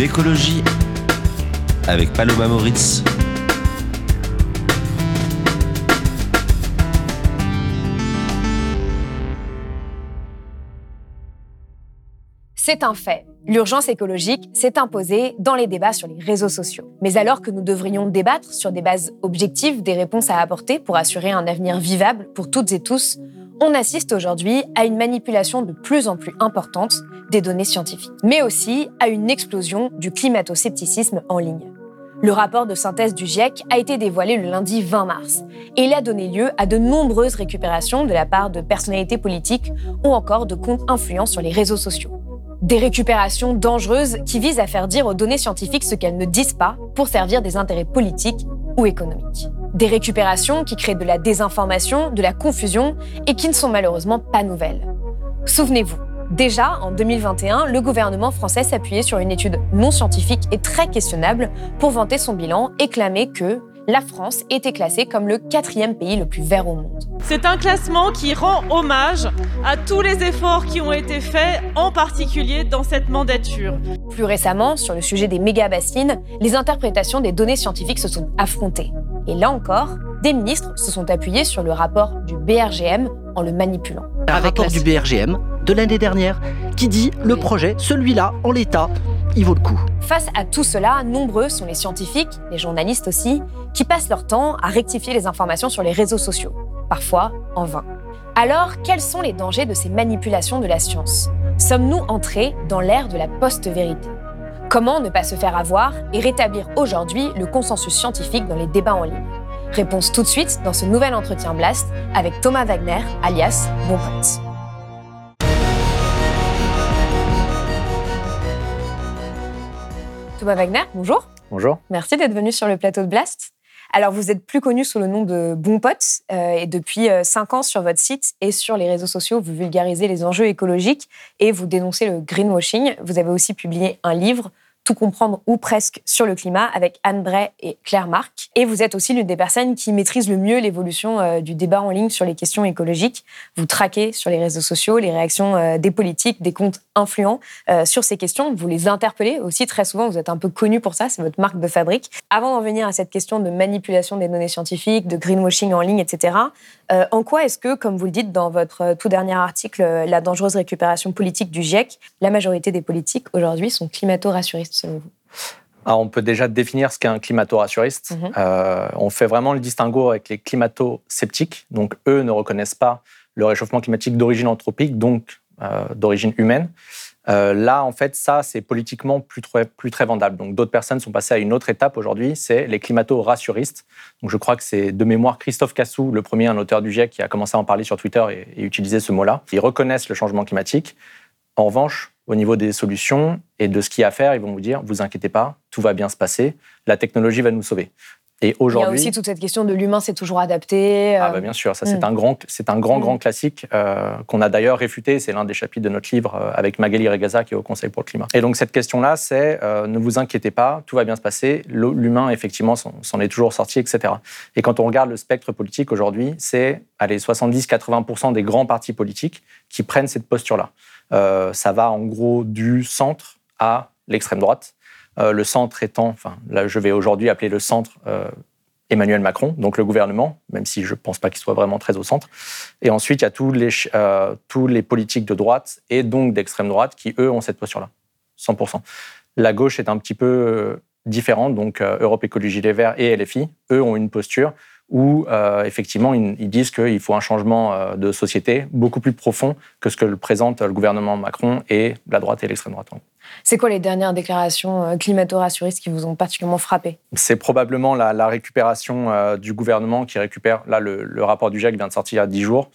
L'écologie avec Paloma Moritz. C'est un fait. L'urgence écologique s'est imposée dans les débats sur les réseaux sociaux. Mais alors que nous devrions débattre sur des bases objectives des réponses à apporter pour assurer un avenir vivable pour toutes et tous, on assiste aujourd'hui à une manipulation de plus en plus importante des données scientifiques, mais aussi à une explosion du climato-scepticisme en ligne. Le rapport de synthèse du GIEC a été dévoilé le lundi 20 mars et il a donné lieu à de nombreuses récupérations de la part de personnalités politiques ou encore de comptes influents sur les réseaux sociaux. Des récupérations dangereuses qui visent à faire dire aux données scientifiques ce qu'elles ne disent pas pour servir des intérêts politiques ou économiques. Des récupérations qui créent de la désinformation, de la confusion et qui ne sont malheureusement pas nouvelles. Souvenez-vous, déjà en 2021, le gouvernement français s'appuyait sur une étude non scientifique et très questionnable pour vanter son bilan et clamer que la France était classée comme le quatrième pays le plus vert au monde. C'est un classement qui rend hommage à tous les efforts qui ont été faits, en particulier dans cette mandature. Plus récemment, sur le sujet des méga-bassines, les interprétations des données scientifiques se sont affrontées. Et là encore, des ministres se sont appuyés sur le rapport du BRGM en le manipulant. Un rapport du BRGM de l'année dernière qui dit le projet, celui-là, en l'état, il vaut le coup. Face à tout cela, nombreux sont les scientifiques, les journalistes aussi, qui passent leur temps à rectifier les informations sur les réseaux sociaux, parfois en vain. Alors, quels sont les dangers de ces manipulations de la science? Sommes-nous entrés dans l'ère de la post-vérité? Comment ne pas se faire avoir et rétablir aujourd'hui le consensus scientifique dans les débats en ligne? Réponse tout de suite dans ce nouvel entretien Blast avec Thomas Wagner, alias Bon Thomas Wagner, bonjour. Bonjour. Merci d'être venu sur le plateau de Blast. Alors, vous êtes plus connu sous le nom de Bon Pote euh, et depuis euh, cinq ans sur votre site et sur les réseaux sociaux, vous vulgarisez les enjeux écologiques et vous dénoncez le greenwashing. Vous avez aussi publié un livre tout comprendre ou presque sur le climat avec Anne Bray et Claire Marc. Et vous êtes aussi l'une des personnes qui maîtrise le mieux l'évolution euh, du débat en ligne sur les questions écologiques. Vous traquez sur les réseaux sociaux les réactions euh, des politiques, des comptes influents euh, sur ces questions. Vous les interpellez aussi très souvent. Vous êtes un peu connu pour ça, c'est votre marque de fabrique. Avant d'en venir à cette question de manipulation des données scientifiques, de greenwashing en ligne, etc., en quoi est-ce que, comme vous le dites dans votre tout dernier article, la dangereuse récupération politique du GIEC, la majorité des politiques aujourd'hui sont climato-rassuristes on peut déjà définir ce qu'est un climato-rassuriste. Mhm. Euh, on fait vraiment le distinguo avec les climato-sceptiques. Donc, eux ne reconnaissent pas le réchauffement climatique d'origine anthropique, donc euh, d'origine humaine. Euh, là, en fait, ça, c'est politiquement plus très, plus très vendable. Donc, d'autres personnes sont passées à une autre étape aujourd'hui, c'est les climato-rassuristes. Donc, je crois que c'est de mémoire Christophe Cassou, le premier, un auteur du GIEC, qui a commencé à en parler sur Twitter et, et utiliser ce mot-là. Ils reconnaissent le changement climatique. En revanche, au niveau des solutions et de ce qu'il y a à faire, ils vont vous dire, vous inquiétez pas, tout va bien se passer, la technologie va nous sauver. Et aujourd'hui, il y a aussi toute cette question de l'humain c'est toujours adapté. Ah bah bien sûr, ça c'est mm. un grand, c'est un grand mm. grand classique euh, qu'on a d'ailleurs réfuté. C'est l'un des chapitres de notre livre euh, avec Magali Regaza qui est au Conseil pour le climat. Et donc cette question-là, c'est euh, ne vous inquiétez pas, tout va bien se passer. L'humain effectivement s'en est toujours sorti, etc. Et quand on regarde le spectre politique aujourd'hui, c'est allez 70-80% des grands partis politiques qui prennent cette posture-là. Euh, ça va en gros du centre à l'extrême droite. Euh, le centre étant, enfin là je vais aujourd'hui appeler le centre euh, Emmanuel Macron, donc le gouvernement, même si je ne pense pas qu'il soit vraiment très au centre. Et ensuite, il y a tous les, les politiques de droite et donc d'extrême droite qui, eux, ont cette posture-là, 100%. La gauche est un petit peu différente, donc Europe Écologie Les Verts et LFI, eux ont une posture où euh, effectivement ils, disent qu'il faut un changement euh, de société beaucoup plus profond que ce que présente le gouvernement Macron et la droite et l'extrême droite. C'est quoi les dernières déclarations euh, climato-rassuristes qui vous ont particulièrement frappé? C'est probablement la, récupération du gouvernement qui récupère, là le, rapport du GIEC vient de sortir il y a 10 jours,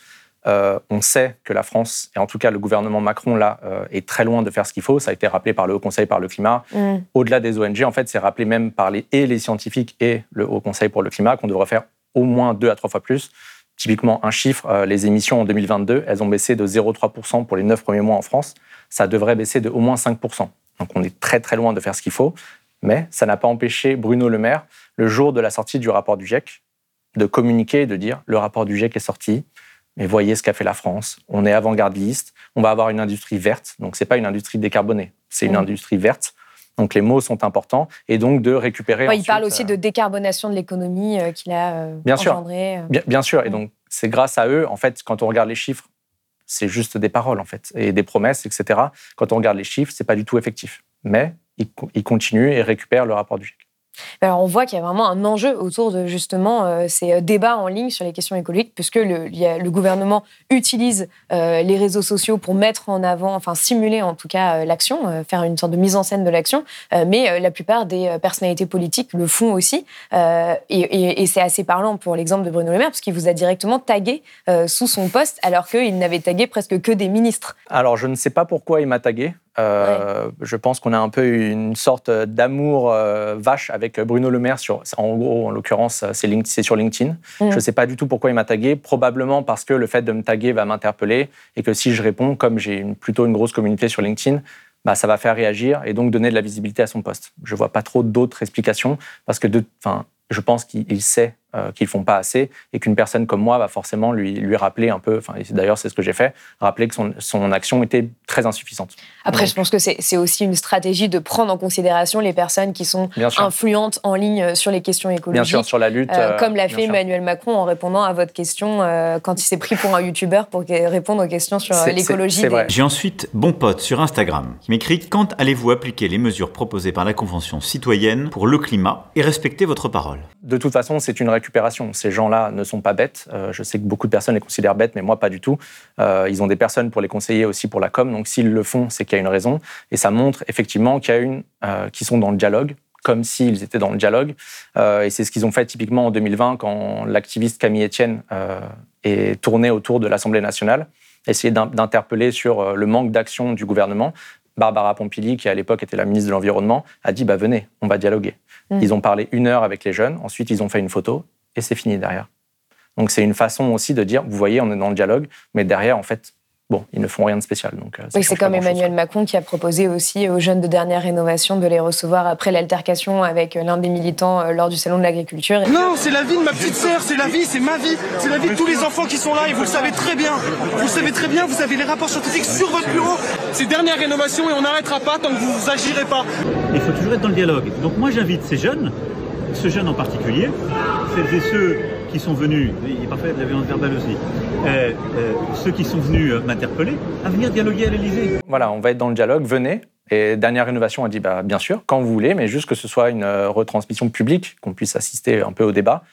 Euh, on sait que la France, et en tout cas le gouvernement Macron, là, euh, est très loin de faire ce qu'il faut. Ça a été rappelé par le Haut Conseil par le climat. Mm. Au-delà des ONG, en fait, c'est rappelé même par les, et les scientifiques et le Haut Conseil pour le climat qu'on devrait faire au moins deux à trois fois plus. Typiquement, un chiffre, euh, les émissions en 2022, elles ont baissé de 0,3% pour les neuf premiers mois en France. Ça devrait baisser de au moins 5%. Donc on est très très loin de faire ce qu'il faut. Mais ça n'a pas empêché Bruno Le Maire, le jour de la sortie du rapport du GIEC, de communiquer et de dire le rapport du GIEC est sorti, mais voyez ce qu'a fait la France. On est avant-gardiste. On va avoir une industrie verte. Donc, ce n'est pas une industrie décarbonée. C'est une Mm. industrie verte. Donc, les mots sont importants. Et donc, de récupérer. Ouais, il parle aussi euh, de décarbonation de l'économie euh, qu'il a euh, Bien sûr. engendrée. Bien, bien sûr. Et donc, c'est grâce à eux, en fait, quand on regarde les chiffres, c'est juste des paroles, en fait, et des promesses, etc. Quand on regarde les chiffres, c'est pas du tout effectif. Mais ils continuent et récupèrent le rapport du GIEC. Alors, on voit qu'il y a vraiment un enjeu autour de justement euh, ces euh, débats en ligne sur les questions écologiques, puisque le, gouvernement utilise euh, les réseaux sociaux pour mettre en avant, enfin simuler en tout cas l'action, faire une sorte de mise en scène de l'action. Mais la plupart des personnalités politiques le font aussi. Et c'est assez parlant pour l'exemple de Bruno Le Maire, parce vous a directement tagué sous son poste, alors qu'il n'avait tagué presque que des ministres. Alors, je ne sais pas pourquoi il m'a tagué. Euh, Je pense qu'on a un peu une sorte d'amour euh, vache avec Bruno Le Maire. Sur, en gros, en l'occurrence, c'est sur LinkedIn. Mm. Je ne sais pas du tout pourquoi il m'a tagué. Probablement parce que le fait de me taguer va m'interpeller et que si je réponds, comme j'ai plutôt une grosse communauté sur LinkedIn, bah, ça va faire réagir et donc donner de la visibilité à son poste. Je ne vois pas trop d'autres explications parce que de, je pense qu'il il sait euh, qu'ils font pas assez et qu'une personne comme moi va forcément lui, lui rappeler un peu, enfin, d'ailleurs c'est ce que j'ai fait, rappeler que son, son action était très insuffisante. Après, Donc, je pense que c'est c'est aussi une stratégie de prendre en considération les personnes qui sont Bien influentes en ligne sur les questions bien écologiques. sûr sur la lutte. Euh, euh, comme l'a bien fait sûr. Emmanuel Macron en répondant à votre question euh, quand il s'est pris pour un youtubeur pour répondre aux questions sur euh, l'écologie. des- vrai. J'ai ensuite bon pote sur Instagram qui m'écrit quand allez-vous appliquer les mesures proposées par la Convention citoyenne pour le climat et respecter votre parole? De toute façon, c'est une récupération. Ces gens-là ne sont pas bêtes. Euh, je sais que beaucoup de personnes les considèrent bêtes, mais moi, pas du tout. Euh, ils ont des personnes pour les conseiller aussi pour la com. Donc, s'ils le font, c'est qu'il y a une raison. Et ça montre effectivement qu'il y a une, euh, qu'ils sont dans le dialogue, comme s'ils étaient dans le dialogue. Euh, et c'est ce qu'ils ont fait typiquement en 2020 quand l'activiste Camille Etienne euh, est tourné autour de l'Assemblée nationale, essayer d'in- d'interpeller sur le manque d'action du gouvernement. Barbara Pompili, qui à l'époque était la ministre de l'Environnement, a dit bah, venez, on va dialoguer. Mm. Ils ont parlé une heure avec les jeunes, ensuite ils ont fait une photo et c'est fini derrière. Donc c'est une façon aussi de dire, vous voyez, on est dans le dialogue, mais derrière, en fait, bon, ils ne font rien de spécial. Donc, euh, Oui, c'est comme. Emmanuel Macron qui a proposé aussi aux jeunes de dernière rénovation de les recevoir après l'altercation avec l'un des militants euh, lors du salon de l'agriculture. Non, c'est la vie de ma petite sœur, c'est la vie, c'est ma vie, c'est la vie de tous les enfants qui sont là et vous le savez très bien. Vous le savez très bien, vous avez les rapports scientifiques sur votre bureau. C'est dernière rénovation et on n'arrêtera pas tant que vous agirez pas. Il faut toujours être dans le dialogue. Donc moi j'invite ces jeunes, ce jeune en particulier, celles et ceux qui sont venus, il est parfait de la violence verbale aussi, euh, euh, ceux qui sont venus euh, m'interpeller, à venir dialoguer à l'Elysée. Voilà, on va être dans le dialogue, venez. Et dernière rénovation a dit, bah, bien sûr, quand vous voulez, mais juste que ce soit une retransmission publique, qu'on puisse assister un peu au débat.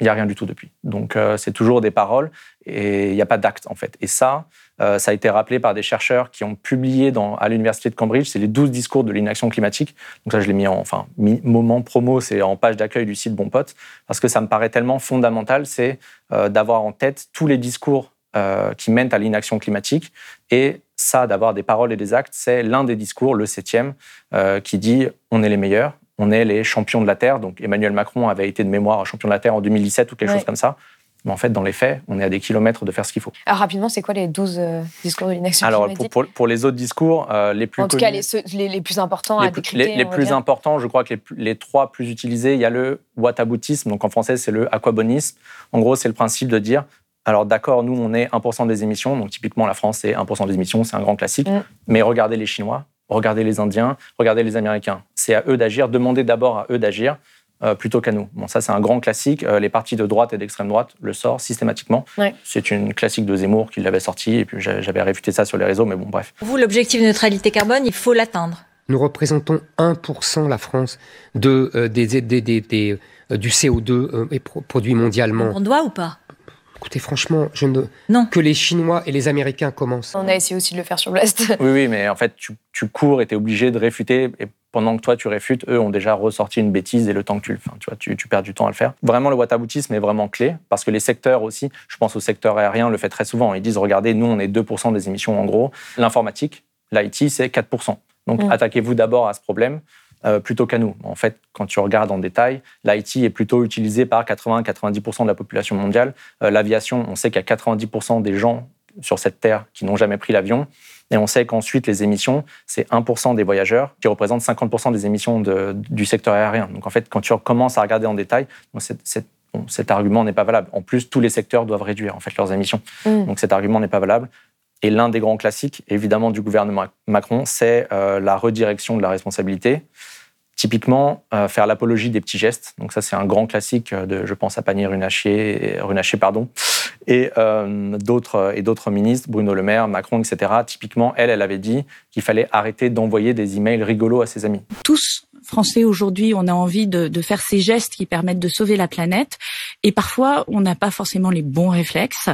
Il n'y a rien du tout depuis. Donc, c'est toujours des paroles et il n'y a pas d'acte, en fait. Et ça, euh, ça a été rappelé par des chercheurs qui ont publié dans, à l'Université de Cambridge, c'est les 12 discours de l'inaction climatique. Donc, ça, je l'ai mis en enfin, moment promo, c'est en page d'accueil du site Bon Pote, parce que ça me paraît tellement fondamental, c'est euh, d'avoir en tête tous les discours euh, qui mènent à l'inaction climatique. Et ça, d'avoir des paroles et des actes, c'est l'un des discours, le septième, qui dit on est les meilleurs, on est les champions de la Terre. Donc Emmanuel Macron avait été de mémoire champion de la Terre en 2017 ou quelque Ouais. chose comme ça. Mais en fait, dans les faits, on est à des kilomètres de faire ce qu'il faut. Alors rapidement, c'est quoi les 12 euh, discours de l'inaction Alors, pour, climatique pour- pour les autres discours, euh, les plus En tout connus, cas, les, ceux- les, les plus importants les à plus- décrypter. les- les on va plus dire. importants, je crois que les trois plus utilisés, il y a le whataboutisme, donc en français c'est le aquabonisme. En gros, c'est le principe de dire, alors d'accord, nous on est 1% des émissions, donc typiquement la France c'est 1% des émissions, c'est un grand classique, Mm. mais regardez les Chinois, regardez les Indiens, regardez les Américains. C'est à eux d'agir, demandez d'abord à eux d'agir. Euh, plutôt qu'à nous. Bon, ça, c'est un grand classique. Euh, les partis de droite et d'extrême droite le sortent systématiquement. Ouais. C'est une classique de Zemmour qui l'avait sorti, et puis j'a- j'avais réfuté ça sur les réseaux, mais bon, bref. Vous, l'objectif de neutralité carbone, il faut l'atteindre. Nous représentons 1% la France de, euh, des, des- des- des, euh, du CO2 euh, pro- produit mondialement. On doit ou pas? Écoutez, franchement, je ne... Non. que les Chinois et les Américains commencent. On a essayé aussi de le faire sur Blast. Oui, oui, mais en fait, tu, tu cours et tu es obligé de réfuter. Et pendant que toi tu réfutes, eux ont déjà ressorti une bêtise et le temps que tu le fais, tu vois, tu, perds du temps à le faire. Vraiment, le whataboutisme est vraiment clé parce que les secteurs aussi, je pense au secteur aérien, le fait très souvent. Ils disent, regardez, nous on est 2% des émissions en gros. L'informatique, l'IT, c'est 4%. Donc mm. attaquez-vous d'abord à ce problème. Euh, plutôt qu'à nous. En fait, quand tu regardes en détail, l'IT est plutôt utilisé par 80-90% de la population mondiale. Euh, l'aviation, on sait qu'il y a 90% des gens sur cette terre qui n'ont jamais pris l'avion. Et on sait qu'ensuite, les émissions, c'est 1% des voyageurs qui représentent 50% des émissions du secteur aérien. Donc en fait, quand tu commences à regarder en détail, cet argument n'est pas valable. En plus, tous les secteurs doivent réduire en fait leurs émissions. Mm. Donc cet argument n'est pas valable. Et l'un des grands classiques, évidemment, du gouvernement Macron, c'est euh, la redirection de la responsabilité. Typiquement, euh, faire l'apologie des petits gestes. Donc ça, c'est un grand classique de, je pense à Pannier Runacher, Runacher pardon, et euh, d'autres et d'autres ministres, Bruno Le Maire, Macron, etc. Typiquement, elle, elle avait dit qu'il fallait arrêter d'envoyer des emails rigolos à ses amis. Tous Français aujourd'hui, on a envie de, faire ces gestes qui permettent de sauver la planète, et parfois on n'a pas forcément les bons réflexes.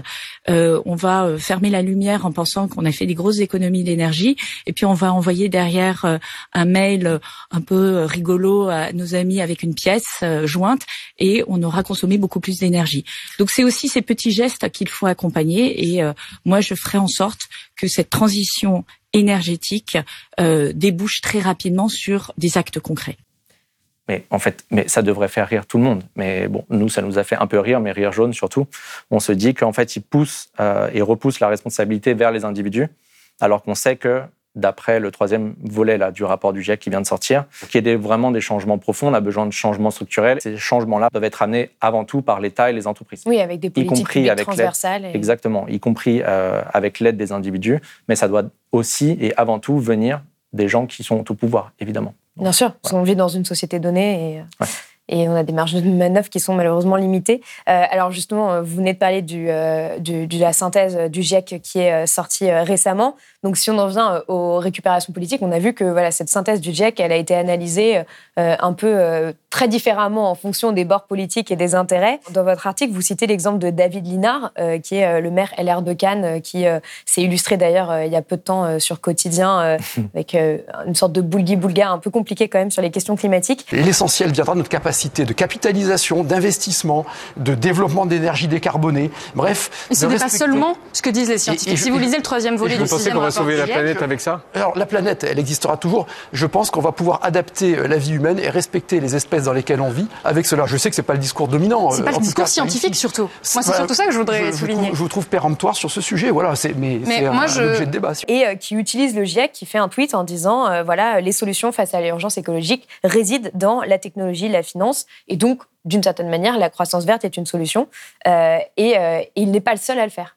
Euh, on va euh, fermer la lumière en pensant qu'on a fait des grosses économies d'énergie, et puis on va envoyer derrière euh, un mail un peu rigolo à nos amis avec une pièce jointe, et on aura consommé beaucoup plus d'énergie. Donc c'est aussi ces petits gestes qu'il faut accompagner, et moi je ferai en sorte que cette transition énergétique euh, débouche très rapidement sur des actes concrets. Mais en fait, mais ça devrait faire rire tout le monde. Mais bon, nous, ça nous a fait un peu rire, mais rire jaune surtout. On se dit qu'en fait, ils poussent euh, et repoussent la responsabilité vers les individus, alors qu'on sait que d'après le troisième volet là, du rapport du GIEC qui vient de sortir, qu'il y ait vraiment des changements profonds, on a besoin de changements structurels. Ces changements-là doivent être amenés avant tout par l'État et les entreprises. Oui, avec des politiques transversales. Exactement, y compris euh, avec l'aide des individus, mais ça doit aussi et avant tout venir des gens qui sont au pouvoir, évidemment. Bien sûr, parce qu'on vit dans une société donnée et... Euh, et on a des marges de manœuvre qui sont malheureusement limitées. Euh, alors justement, vous venez de parler du, de la synthèse du GIEC qui est sortie récemment. Donc, si on en vient euh, aux récupérations politiques, on a vu que voilà, cette synthèse du GIEC, elle a été analysée euh, un peu euh, très différemment en fonction des bords politiques et des intérêts. Dans votre article, vous citez l'exemple de David Linard, qui est le maire LR de Cannes, qui s'est illustré d'ailleurs il y a peu de temps sur Quotidien, avec une sorte de boulgui-boulga un peu compliqué quand même sur les questions climatiques. L'essentiel viendra de notre capacité de capitalisation, d'investissement, de développement d'énergie décarbonée. Bref. Et ce n'est pas seulement ce que disent les scientifiques. si vous lisez le troisième volet du sixième sauver la planète avec ça Alors la planète, elle existera toujours. Je pense qu'on va pouvoir adapter euh, la vie humaine et respecter les espèces dans lesquelles on vit avec cela. Je sais que c'est pas le discours dominant. C'est pas le euh, discours scientifique surtout. Moi, c'est surtout ça que je voudrais souligner. Je, vous trouve péremptoire sur ce sujet. Voilà, c'est mais, c'est un, objet de débat. Et euh, qui utilise le GIEC, qui fait un tweet en disant voilà, les solutions face à l'urgence écologique résident dans la technologie, la finance, et donc d'une certaine manière, la croissance verte est une solution. et il n'est pas le seul à le faire.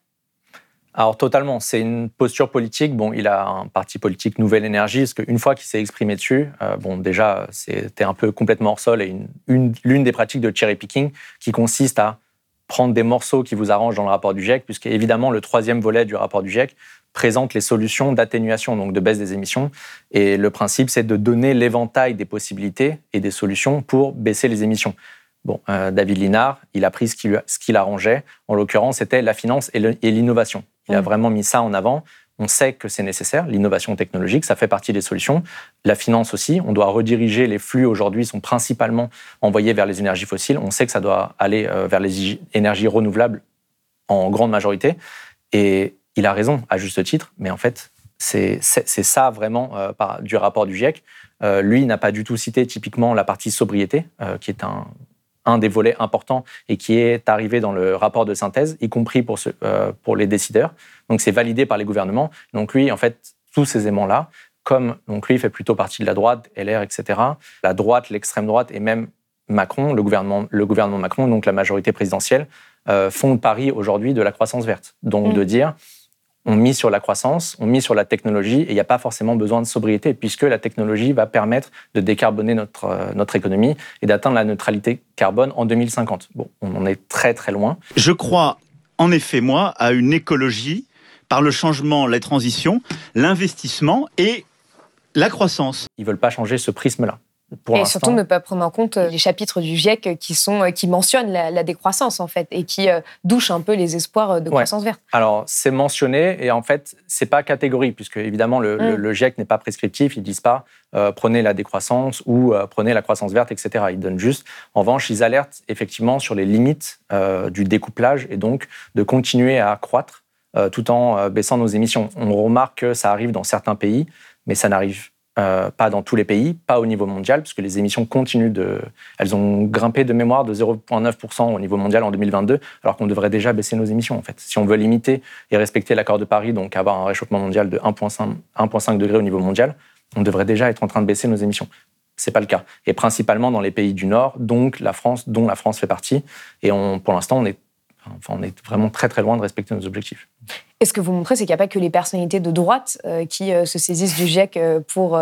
Alors totalement, c'est une posture politique. Bon, il a un parti politique Nouvelle Énergie, parce qu'une fois qu'il s'est exprimé dessus, euh, bon, déjà, c'était un peu complètement hors sol et l'une une, des pratiques de cherry picking qui consiste à prendre des morceaux qui vous arrangent dans le rapport du GIEC, puisque évidemment le troisième volet du rapport du GIEC présente les solutions d'atténuation, donc de baisse des émissions. Et le principe, c'est de donner l'éventail des possibilités et des solutions pour baisser les émissions. Bon, euh, David Linard, il a pris ce qui, ce qui l'arrangeait. En l'occurrence, c'était la finance et l'innovation. Il a mm. vraiment mis ça en avant. On sait que c'est nécessaire, l'innovation technologique, ça fait partie des solutions. La finance aussi, on doit rediriger les flux aujourd'hui sont principalement envoyés vers les énergies fossiles. On sait que ça doit aller euh, vers les énergies renouvelables en grande majorité. Et il a raison, à juste titre, mais en fait, c'est ça vraiment euh, du rapport du GIEC. Euh, lui, n'a pas du tout cité typiquement la partie sobriété, qui est un, un des volets importants et qui est arrivé dans le rapport de synthèse, y compris pour, euh, pour les décideurs. Donc c'est validé par les gouvernements. Donc lui, en fait, tous ces aimants-là, comme donc lui fait plutôt partie de la droite, LR, etc. La droite, l'extrême droite et même Macron, le gouvernement, le gouvernement Macron, donc la majorité présidentielle, euh, font le pari aujourd'hui de la croissance verte. Donc mm. de dire on mise sur la croissance, on mise sur la technologie, et il n'y a pas forcément besoin de sobriété, puisque la technologie va permettre de décarboner notre, euh, notre économie et d'atteindre la neutralité carbone en 2050. Bon, on en est très très loin. Je crois, en effet, moi, à une écologie par le changement, la transition, l'investissement et la croissance. Ils ne veulent pas changer ce prisme-là et surtout ne pas prendre en compte euh, les chapitres du GIEC qui, sont, euh, qui mentionnent la, décroissance, en fait, et qui euh, douchent un peu les espoirs de croissance verte. Alors, c'est mentionné, et en fait, c'est pas catégorique, puisque évidemment, le, mm. GIEC n'est pas prescriptif, ils disent pas prenez la décroissance ou prenez la croissance verte, etc. Ils donnent juste. En revanche, ils alertent effectivement sur les limites du découplage et donc de continuer à croître tout en baissant nos émissions. On remarque que ça arrive dans certains pays, mais ça n'arrive euh, pas dans tous les pays, pas au niveau mondial, puisque les émissions continuent de. Elles ont grimpé de mémoire de 0,9% au niveau mondial en 2022, alors qu'on devrait déjà baisser nos émissions, en fait. Si on veut limiter et respecter l'accord de Paris, donc avoir un réchauffement mondial de 1,5 degré au niveau mondial, on devrait déjà être en train de baisser nos émissions. C'est pas le cas. Et principalement dans les pays du Nord, donc la France, dont la France fait partie. Et pour l'instant, on on est vraiment très très loin de respecter nos objectifs. Et ce que vous montrez, c'est qu'il n'y a pas que les personnalités de droite euh, qui euh, se saisissent du GIEC euh, pour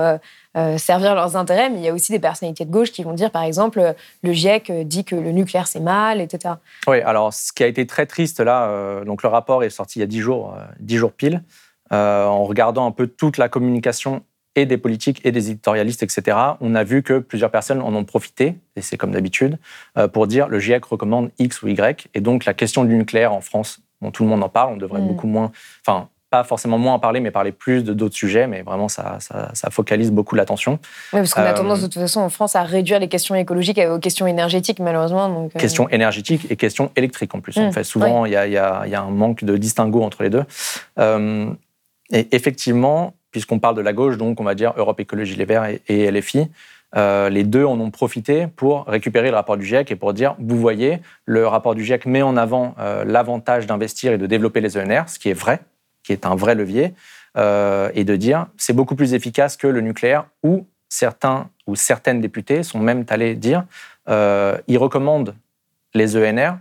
servir leurs intérêts, mais il y a aussi des personnalités de gauche qui vont dire, par exemple, le GIEC dit que le nucléaire c'est mal, etc. Oui, alors ce qui a été très triste là, donc le rapport est sorti il y a dix jours, dix jours pile, en regardant un peu toute la communication et des politiques et des éditorialistes, etc., on a vu que plusieurs personnes en ont profité, et c'est comme d'habitude, pour dire le GIEC recommande X ou Y. Et donc la question du nucléaire en France, bon, tout le monde en parle, on devrait mm. beaucoup moins, enfin, pas forcément moins en parler, mais parler plus de d'autres sujets, mais vraiment ça, ça, focalise beaucoup l'attention. Oui, parce qu'on a euh, tendance de toute façon en France à réduire les questions écologiques aux questions énergétiques, malheureusement. Donc, euh, Questions énergétiques et questions électriques en plus. En mm. fait, souvent, il y, a, y, a, y, a, un manque de distinguo entre les deux. et effectivement, puisqu'on parle de la gauche, donc on va dire Europe Écologie Les Verts et, LFI. Euh, les deux en ont profité pour récupérer le rapport du GIEC et pour dire, vous voyez, le rapport du GIEC met en avant euh, l'avantage d'investir et de développer les ENR, ce qui est vrai, qui est un vrai levier, euh, et de dire, c'est beaucoup plus efficace que le nucléaire, où certains ou certaines députés sont même allés dire, ils recommandent les ENR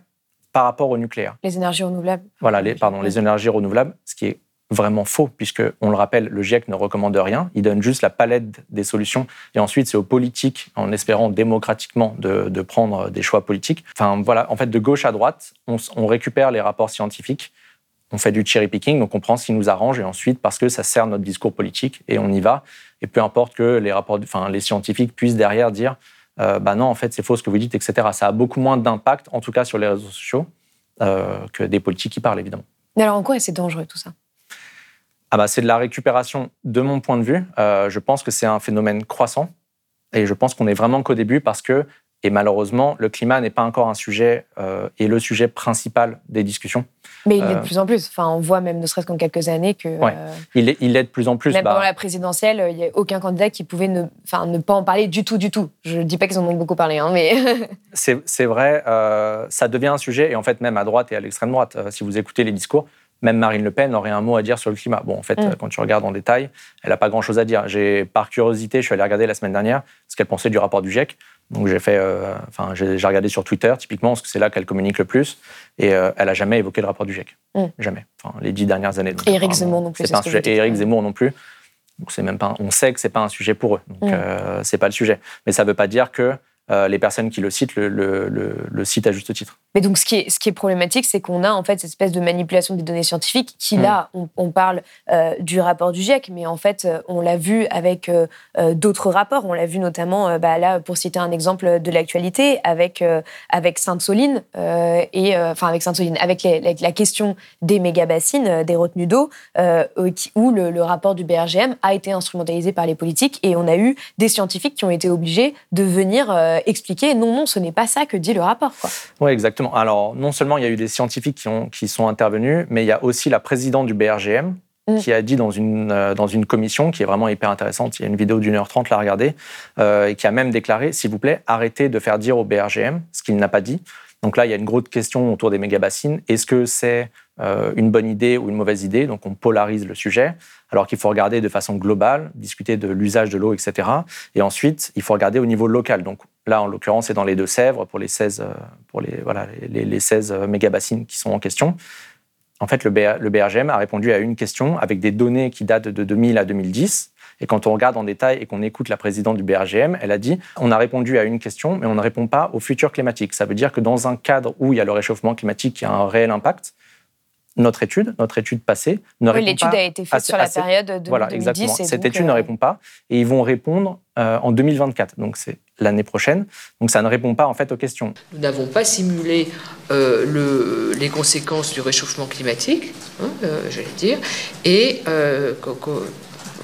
par rapport au nucléaire. Les énergies renouvelables. Voilà, les, pardon, les énergies renouvelables, ce qui est vraiment faux, puisque, on le rappelle, le GIEC ne recommande rien, il donne juste la palette des solutions, et ensuite c'est aux politiques, en espérant démocratiquement, de, prendre des choix politiques. Enfin voilà, en fait, de gauche à droite, on, récupère les rapports scientifiques, on fait du cherry picking, donc on prend ce qui nous arrange, et ensuite, parce que ça sert notre discours politique, et on y va, et peu importe que les rapports, enfin les scientifiques puissent derrière dire, euh, bah non, en fait, c'est faux ce que vous dites, etc. Ça a beaucoup moins d'impact, en tout cas sur les réseaux sociaux, euh, que des politiques qui parlent, évidemment. Mais alors en quoi c'est dangereux tout ça? Ah bah, C'est de la récupération de mon point de vue. Euh, je pense que c'est un phénomène croissant. Et je pense qu'on est vraiment qu'au début parce que, et malheureusement, le climat n'est pas encore un sujet euh, et le sujet principal des discussions. Mais il l'est de euh, plus en plus. Enfin, on voit même, ne serait-ce qu'en quelques années, que. Ouais. il, est, il est de plus en plus. Même bah... pendant la présidentielle, il n'y a aucun candidat qui pouvait ne, enfin, ne pas en parler du tout, du tout. Je ne dis pas qu'ils en ont beaucoup parlé, hein, mais. c'est vrai, ça devient un sujet, et en fait, même à droite et à l'extrême droite, si vous écoutez les discours, même Marine Le Pen aurait un mot à dire sur le climat. Bon, en fait, mm. quand tu regardes en détail, elle n'a pas grand-chose à dire. J'ai, par curiosité, je suis allé regarder la semaine dernière ce qu'elle pensait du rapport du GIEC. Donc j'ai fait, euh, enfin, j'ai, regardé sur Twitter typiquement parce que c'est là qu'elle communique le plus, et euh, elle a jamais évoqué le rapport du GIEC, mm. jamais. Enfin, les dix dernières années. et Éric Zemmour non plus. C'est pas un sujet. Et Éric Zemmour non plus. Donc c'est même pas. On sait que c'est pas un sujet pour eux. Donc mm. euh, c'est pas le sujet. Mais ça veut pas dire que euh, les personnes qui le citent le, le, citent à juste titre. Mais donc, ce qui est, ce qui est problématique, c'est qu'on a en fait cette espèce de manipulation des données scientifiques qui, mm. là, on, parle euh, du rapport du GIEC, mais en fait, euh, on l'a vu avec d'autres rapports. On l'a vu notamment, bah, là, pour citer un exemple de l'actualité, avec, avec Sainte-Soline, et enfin, avec Sainte-Soline, avec la question des méga-bassines, des retenues d'eau, où le rapport du BRGM a été instrumentalisé par les politiques, et on a eu des scientifiques qui ont été obligés de venir expliquer non, non, ce n'est pas ça que dit le rapport. Oui, exactement. Alors, non seulement il y a eu des scientifiques qui, ont, qui sont intervenus, mais il y a aussi la présidente du BRGM mm. qui a dit dans une, euh, dans une commission qui est vraiment hyper intéressante, il y a une vidéo d'une heure trente, la regarder, euh, et qui a même déclaré, s'il vous plaît, arrêtez de faire dire au BRGM ce qu'il n'a pas dit. Donc là, il y a une grosse question autour des méga-bassines. Est-ce que c'est euh, une bonne idée ou une mauvaise idée Donc on polarise le sujet, alors qu'il faut regarder de façon globale, discuter de l'usage de l'eau, etc. Et ensuite, il faut regarder au niveau local. Donc là, en l'occurrence, c'est dans les Deux-Sèvres pour les 16, euh, pour les, voilà, les, 16 euh, méga-bassines qui sont en question. En fait, le BRGM a répondu à une question avec des données qui datent de 2000 à 2010 et quand on regarde en détail et qu'on écoute la présidente du BRGM, elle a dit on a répondu à une question, mais on ne répond pas au futur climatique. Ça veut dire que dans un cadre où il y a le réchauffement climatique qui a un réel impact, notre étude, notre étude passée, ne oui, répond L'étude a été faite sur la période de Voilà, 2010. exactement. Et Cette étude ne euh, répond pas et ils vont répondre euh, en 2024. Donc c'est l'année prochaine. Donc ça ne répond pas en fait aux questions. Nous n'avons pas simulé euh, le, les conséquences du réchauffement climatique, hein, euh, j'allais dire, et euh, co- co-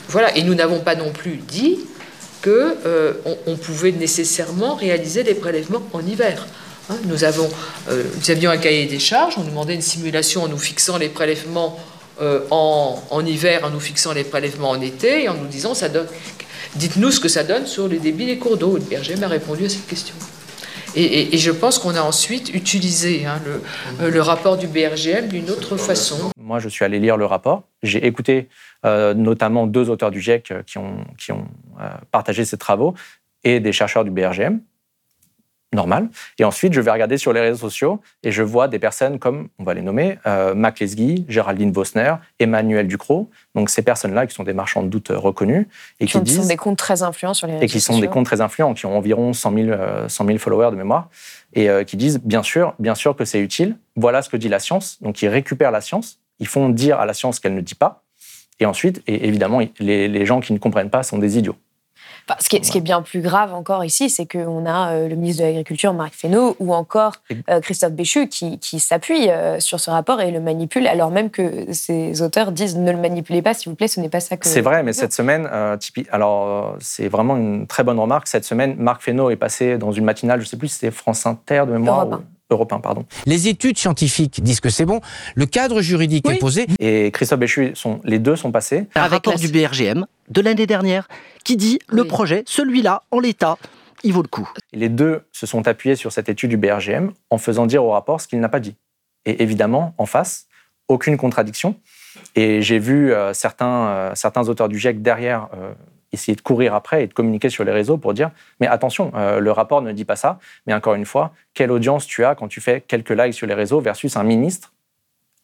voilà. Et nous n'avons pas non plus dit que euh, on, on pouvait nécessairement réaliser des prélèvements en hiver. Hein, nous, avons, euh, nous avions un cahier des charges, on nous demandait une simulation en nous fixant les prélèvements euh, en, en hiver, en nous fixant les prélèvements en été, et en nous disant ça donne. Dites-nous ce que ça donne sur les débits des cours d'eau. Le BRGM a répondu à cette question. Et, et- et je pense qu'on a ensuite utilisé hein, le, euh, le rapport du BRGM d'une autre façon. Moi, je suis allé lire le rapport. J'ai écouté euh, notamment deux auteurs du GIEC qui ont, qui ont euh, partagé ces travaux et des chercheurs du BRGM. Normal. Et ensuite, je vais regarder sur les réseaux sociaux et je vois des personnes comme, on va les nommer, euh, Mac Lesguy, Géraldine Vosner, Emmanuel Ducrot. Donc, ces personnes-là qui sont des marchands de doute euh, reconnus et qui qui sont des comptes très influents sur les réseaux et qui sont des sociaux. comptes très influents, qui ont environ 100 000, euh, 100 000 followers de mémoire, et euh, qui disent bien sûr, bien sûr que c'est utile. Voilà ce que dit la science. Donc ils récupèrent la science, ils font dire à la science qu'elle ne dit pas, et ensuite, et évidemment, les, les gens qui ne comprennent pas sont des idiots. Enfin, ce, qui est, ce qui est bien plus grave encore ici, c'est qu'on a euh, le ministre de l'Agriculture, Marc Fesneau, ou encore euh, Christophe Béchu, qui, qui s'appuie euh, sur ce rapport et le manipule, alors même que ces auteurs disent ne le manipulez pas, s'il vous plaît, ce n'est pas ça que. C'est vrai, mais cette semaine, alors c'est vraiment une très bonne remarque. Cette semaine, Marc Fesneau est passé dans une matinale, je ne sais plus si c'était France Inter de mémoire Europe ou Europe 1, pardon. Les études scientifiques disent que c'est bon. Le cadre juridique est posé. Et Christophe Béchu, sont, les deux sont passés. Un rapport du BRGM de l'année dernière qui dit le projet, celui-là, en l'état, il vaut le coup. Et les deux se sont appuyés sur cette étude du BRGM en faisant dire au rapport ce qu'il n'a pas dit. Et évidemment, en face, aucune contradiction. Et j'ai vu euh, certains, euh, certains auteurs du GIEC derrière euh, essayer de courir après et de communiquer sur les réseaux pour dire mais attention, euh, le rapport ne dit pas ça. Mais encore une fois, quelle audience tu as quand tu fais quelques likes sur les réseaux versus un ministre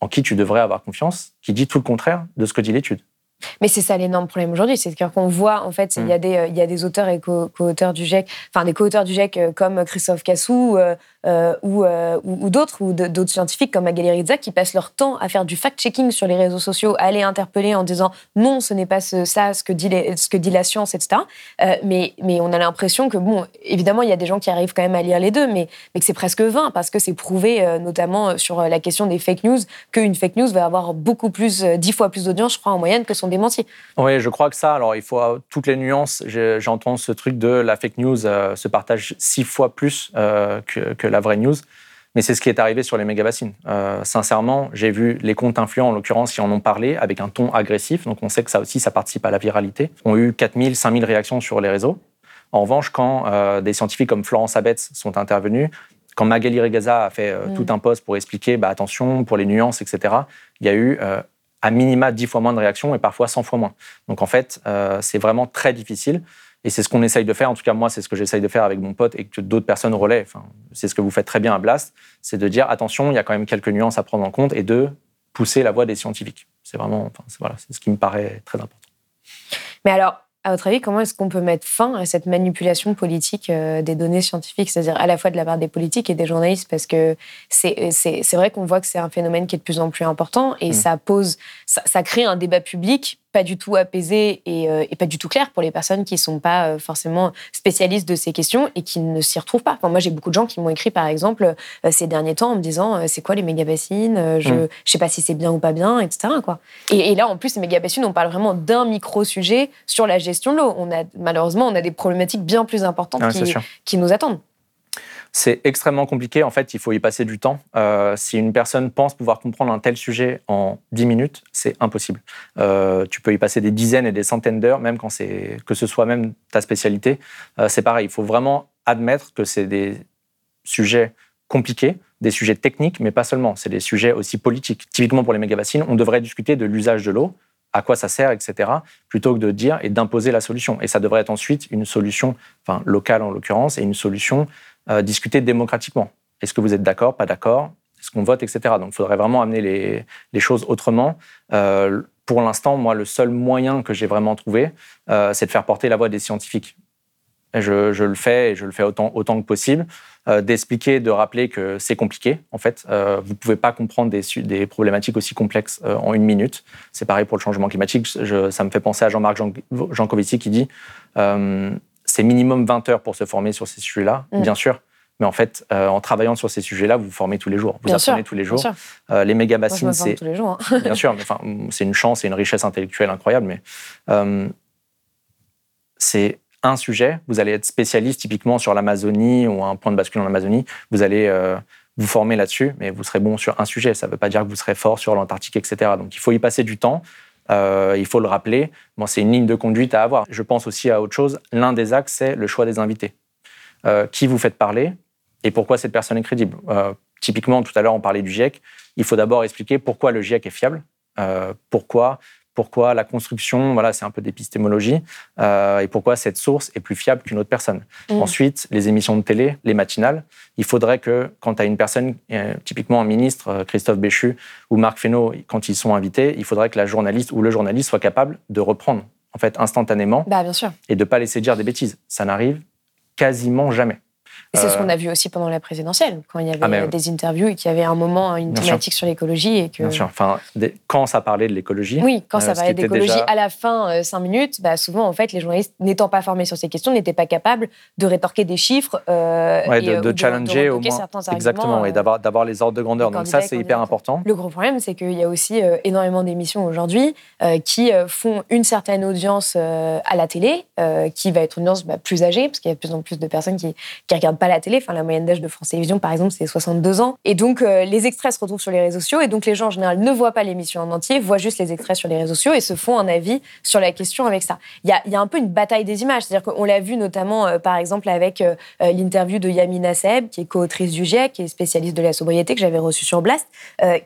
en qui tu devrais avoir confiance, qui dit tout le contraire de ce que dit l'étude. Mais c'est ça l'énorme problème aujourd'hui, c'est qu'on voit, en fait, il y, a des, euh, il y a des auteurs et co- co-auteurs du GIEC, enfin des co-auteurs du GIEC euh, comme Christophe Cassou euh, euh, ou, euh, ou, ou d'autres, ou d'autres scientifiques comme Magali Rizza qui passent leur temps à faire du fact-checking sur les réseaux sociaux, à aller interpeller en disant non, ce n'est pas ça, ce que, dit ce que dit la science, etc. Euh, mais, on a l'impression que, bon, évidemment, il y a des gens qui arrivent quand même à lire les deux, mais, que c'est presque vain parce que c'est prouvé, euh, notamment sur la question des fake news, qu'une fake news va avoir beaucoup plus, dix fois plus d'audience, je crois, en moyenne, que son démenti. Oui, je crois que ça, alors il faut toutes les nuances. J'entends ce truc de la fake news se partage six fois plus que, que la vraie news. Mais c'est ce qui est arrivé sur les méga-bassines. Euh, sincèrement, j'ai vu les comptes influents, en l'occurrence, qui en ont parlé avec un ton agressif. Donc on sait que ça aussi, ça participe à la viralité. ont eu 4000, 5000 réactions sur les réseaux. En revanche, quand euh, des scientifiques comme Florence Abetz sont intervenus, quand Magali Regaza a fait euh, tout un post pour expliquer, bah, attention, pour les nuances, etc., il y a eu à minima 10 fois moins de réactions et parfois 100 fois moins. Donc en fait, c'est vraiment très difficile. Et c'est ce qu'on essaye de faire. En tout cas, moi, c'est ce que j'essaye de faire avec mon pote et que d'autres personnes relaient. Enfin, c'est ce que vous faites très bien à Blast. C'est de dire, attention, il y a quand même quelques nuances à prendre en compte et de pousser la voix des scientifiques. C'est vraiment, enfin, c'est- voilà, c'est ce qui me paraît très important. Mais alors, à votre avis, comment est-ce qu'on peut mettre fin à cette manipulation politique euh, des données scientifiques, c'est-à-dire à la fois de la part des politiques et des journalistes Parce que c'est c'est- c'est vrai qu'on voit que c'est un phénomène qui est de plus en plus important et Mm. ça pose, ça, ça crée un débat public pas du tout apaisé et, euh, et pas du tout clair pour les personnes qui sont pas euh, forcément spécialistes de ces questions et qui ne s'y retrouvent pas. Enfin, moi, j'ai beaucoup de gens qui m'ont écrit, par exemple, euh, ces derniers temps en me disant c'est quoi les méga-bassines Je Mm. je sais pas si c'est bien ou pas bien, etc. Quoi. Et, et là, en plus, les méga-bassines, on parle vraiment d'un micro-sujet sur la gestion de l'eau. On a, malheureusement, on a des problématiques bien plus importantes qui, sûr. qui nous attendent. C'est extrêmement compliqué. En fait, il faut y passer du temps. Euh, si une personne pense pouvoir comprendre un tel sujet en 10 minutes, c'est impossible. Euh, tu peux y passer des dizaines et des centaines d'heures, même quand c'est que ce soit même ta spécialité. Euh, c'est pareil. Il faut vraiment admettre que c'est des sujets compliqués, des sujets techniques, mais pas seulement. C'est des sujets aussi politiques. Typiquement pour les méga-bassines, on devrait discuter de l'usage de l'eau, à quoi ça sert, etc., plutôt que de dire et d'imposer la solution. Et ça devrait être ensuite une solution, enfin locale en l'occurrence, et une solution euh, discutée démocratiquement. Est-ce que vous êtes d'accord, pas d'accord Est-ce qu'on vote, etc. Donc il faudrait vraiment amener les, choses autrement. Euh, pour l'instant, moi, le seul moyen que j'ai vraiment trouvé, euh, c'est de faire porter la voix des scientifiques. je, le fais et je le fais autant, que possible. D'expliquer, de rappeler que c'est compliqué. En fait, vous pouvez pas comprendre des, problématiques aussi complexes en une minute. C'est pareil pour le changement climatique. Ça me fait penser à Jean-Marc Jancovici qui dit c'est minimum 20 heures pour se former sur ces sujets-là, mm. bien sûr. Mais en fait, euh, en travaillant sur ces sujets-là, vous vous formez tous les jours. Vous bien apprenez sûr, tous les jours. Euh, les méga bassines, c'est tous les jours. Hein. bien sûr. Enfin, c'est une chance et une richesse intellectuelle incroyable. Mais euh, c'est un sujet. Vous allez être spécialiste typiquement sur l'Amazonie ou un point de bascule en Amazonie. Vous allez vous former là-dessus, mais vous serez bon sur un sujet. Ça ne veut pas dire que vous serez fort sur l'Antarctique, etc. Donc il faut y passer du temps. Euh, il faut le rappeler. Bon, c'est une ligne de conduite à avoir. Je pense aussi à autre chose. L'un des axes, c'est le choix des invités. Euh, qui vous faites parler et pourquoi cette personne est crédible. Euh, typiquement, tout à l'heure, on parlait du GIEC. Il faut d'abord expliquer pourquoi le GIEC est fiable, pourquoi pourquoi la construction, voilà, c'est un peu d'épistémologie, euh, et pourquoi cette source est plus fiable qu'une autre personne. Mm. Ensuite, les émissions de télé, les matinales, il faudrait que quand tu as une personne, euh, typiquement un ministre, euh, Christophe Béchu ou Marc Fesneau, quand ils sont invités, il faudrait que la journaliste ou le journaliste soit capable de reprendre, en fait, instantanément, Bah, bien sûr. et de pas laisser dire des bêtises. Ça n'arrive quasiment jamais. Et c'est ce Euh, qu'on a vu aussi pendant la présidentielle, quand il y avait Ah, mais- des interviews et qu'il y avait un moment une thématique sur l'écologie et que. Bien sûr. Enfin, des- quand ça parlait de l'écologie. Oui, quand euh, ça qui parlait d'écologie déjà- à la fin, euh, cinq minutes, bah, souvent, en fait, les journalistes, n'étant pas formés sur ces questions, n'étaient pas capables de rétorquer des chiffres. Ouais, et, de, de ou challenger au moins. Exactement, et d'avoir d'avoir les ordres de grandeur. Donc ça, c'est hyper important. Le gros problème, c'est qu'il y a aussi énormément d'émissions aujourd'hui qui font une certaine audience à la télé, qui va être une audience bah, plus âgée, parce qu'il y a de plus en plus de personnes qui ne regardent pas la télé. Enfin, la moyenne d'âge de France Télévisions, par exemple, c'est 62 ans. Et donc, euh, les extraits se retrouvent sur les réseaux sociaux, et donc les gens, en général, ne voient pas l'émission en entier, voient juste les extraits sur les réseaux sociaux et se font un avis sur la question avec ça. Il y a, un peu une bataille des images, c'est-à-dire qu'on l'a vu notamment, euh, par exemple, avec euh, l'interview de Yamina Seb, qui est co-autrice du GIEC, est spécialiste de la sobriété, que j'avais reçue sur Blast,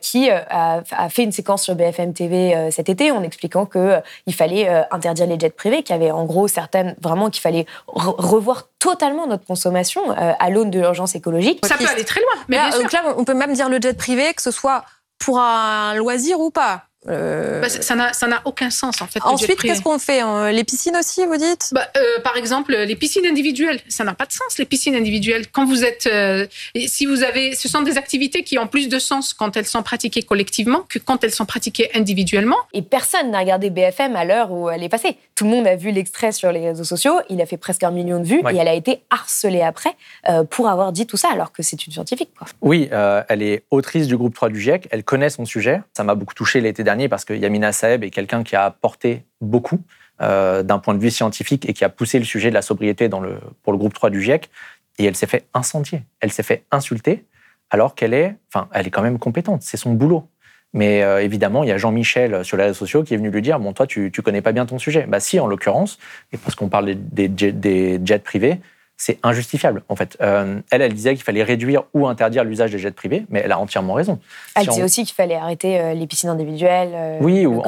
qui a, fait une séquence sur BFM TV cet été en expliquant que euh, il fallait interdire les jets privés, qu'il y avait en gros certaines, vraiment qu'il fallait re- revoir totalement notre consommation euh, à l'aune de l'urgence écologique. Ça peut aller très loin, mais Là, bien sûr. donc là, on peut même dire le jet privé, que ce soit pour un loisir ou pas. Euh, Bah, ça n'a ça n'a aucun sens en fait. Ensuite, qu'est-ce qu'on fait euh, Les piscines aussi, vous dites? Bah, euh, par exemple, les piscines individuelles, ça n'a pas de sens. Les piscines individuelles, quand vous êtes, euh, et si vous avez, ce sont des activités qui ont plus de sens quand elles sont pratiquées collectivement que quand elles sont pratiquées individuellement. Et personne n'a regardé BFM à l'heure où elle est passée. Tout le monde a vu l'extrait sur les réseaux sociaux. Il a fait presque un million de vues Ouais. et elle a été harcelée après euh, pour avoir dit tout ça, alors que c'est une scientifique. Quoi. Oui, euh, elle est autrice du groupe 3 du GIEC, elle connaît son sujet. Ça m'a beaucoup touché l'été dernier parce que Yamina Saeb est quelqu'un qui a apporté beaucoup euh, d'un point de vue scientifique et qui a poussé le sujet de la sobriété dans le, pour le groupe 3 du GIEC. Et elle s'est fait incendier, elle s'est fait insulter alors qu'elle est, enfin, elle est quand même compétente, c'est son boulot. Mais euh, évidemment, il y a Jean-Michel euh, sur les réseaux sociaux qui est venu lui dire Bon, toi, tu, tu connais pas bien ton sujet. Bah, si, en l'occurrence, et parce qu'on parle des, des jets- des jets privés, c'est injustifiable, en fait. Euh, elle, elle disait qu'il fallait réduire ou interdire l'usage des jets privés, mais elle a entièrement raison. Elle Si disait on- aussi qu'il fallait arrêter euh, les piscines individuelles, euh, Oui, le ou en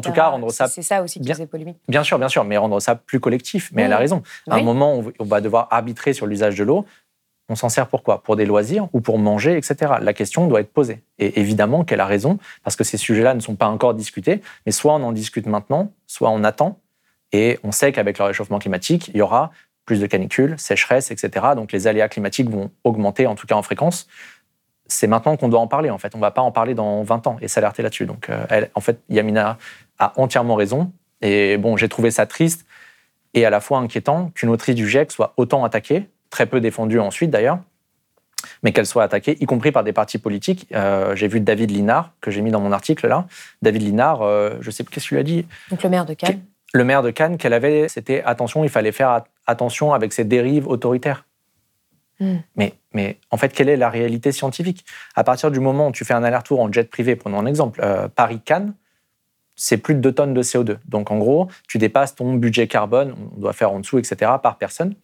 tout- en cas, rendre ça C'est ça aussi qui bien- faisait polémique. Bien sûr, bien sûr, mais rendre ça plus collectif. Mais Oui. elle a raison. À un moment, on va devoir arbitrer sur l'usage de l'eau. On s'en sert pour quoi? Pour des loisirs ou pour manger, etc. La question doit être posée. Et évidemment qu'elle a raison, parce que ces sujets-là ne sont pas encore discutés. Mais soit on en discute maintenant, soit on attend. Et on sait qu'avec le réchauffement climatique, il y aura plus de canicules, sécheresses, etc. Donc les aléas climatiques vont augmenter, en tout cas en fréquence. C'est maintenant qu'on doit en parler, en fait. On ne va pas en parler dans 20 ans et s'alerter là-dessus. Donc, euh, en fait, Yamina a entièrement raison. Et bon, j'ai trouvé ça triste et à la fois inquiétant qu'une autrice du GIEC soit autant attaquée, très peu défendue ensuite d'ailleurs, mais qu'elle soit attaquée, y compris par des partis politiques. Euh, j'ai vu David Linard, que j'ai mis dans mon article là. David Linard, euh, je sais pas qu'est-ce qu'il lui a dit? Donc le maire de Cannes. Le maire de Cannes, qu'elle avait, c'était attention, il fallait faire at- attention avec ces dérives autoritaires. Hmm. Mais, mais en fait, quelle est la réalité scientifique? À partir du moment où tu fais un aller-retour en jet privé, prenons un exemple, euh, Paris-Cannes, c'est plus de 2 tonnes de CO2. Donc en gros, tu dépasses ton budget carbone, on doit faire en dessous, etc., par personne.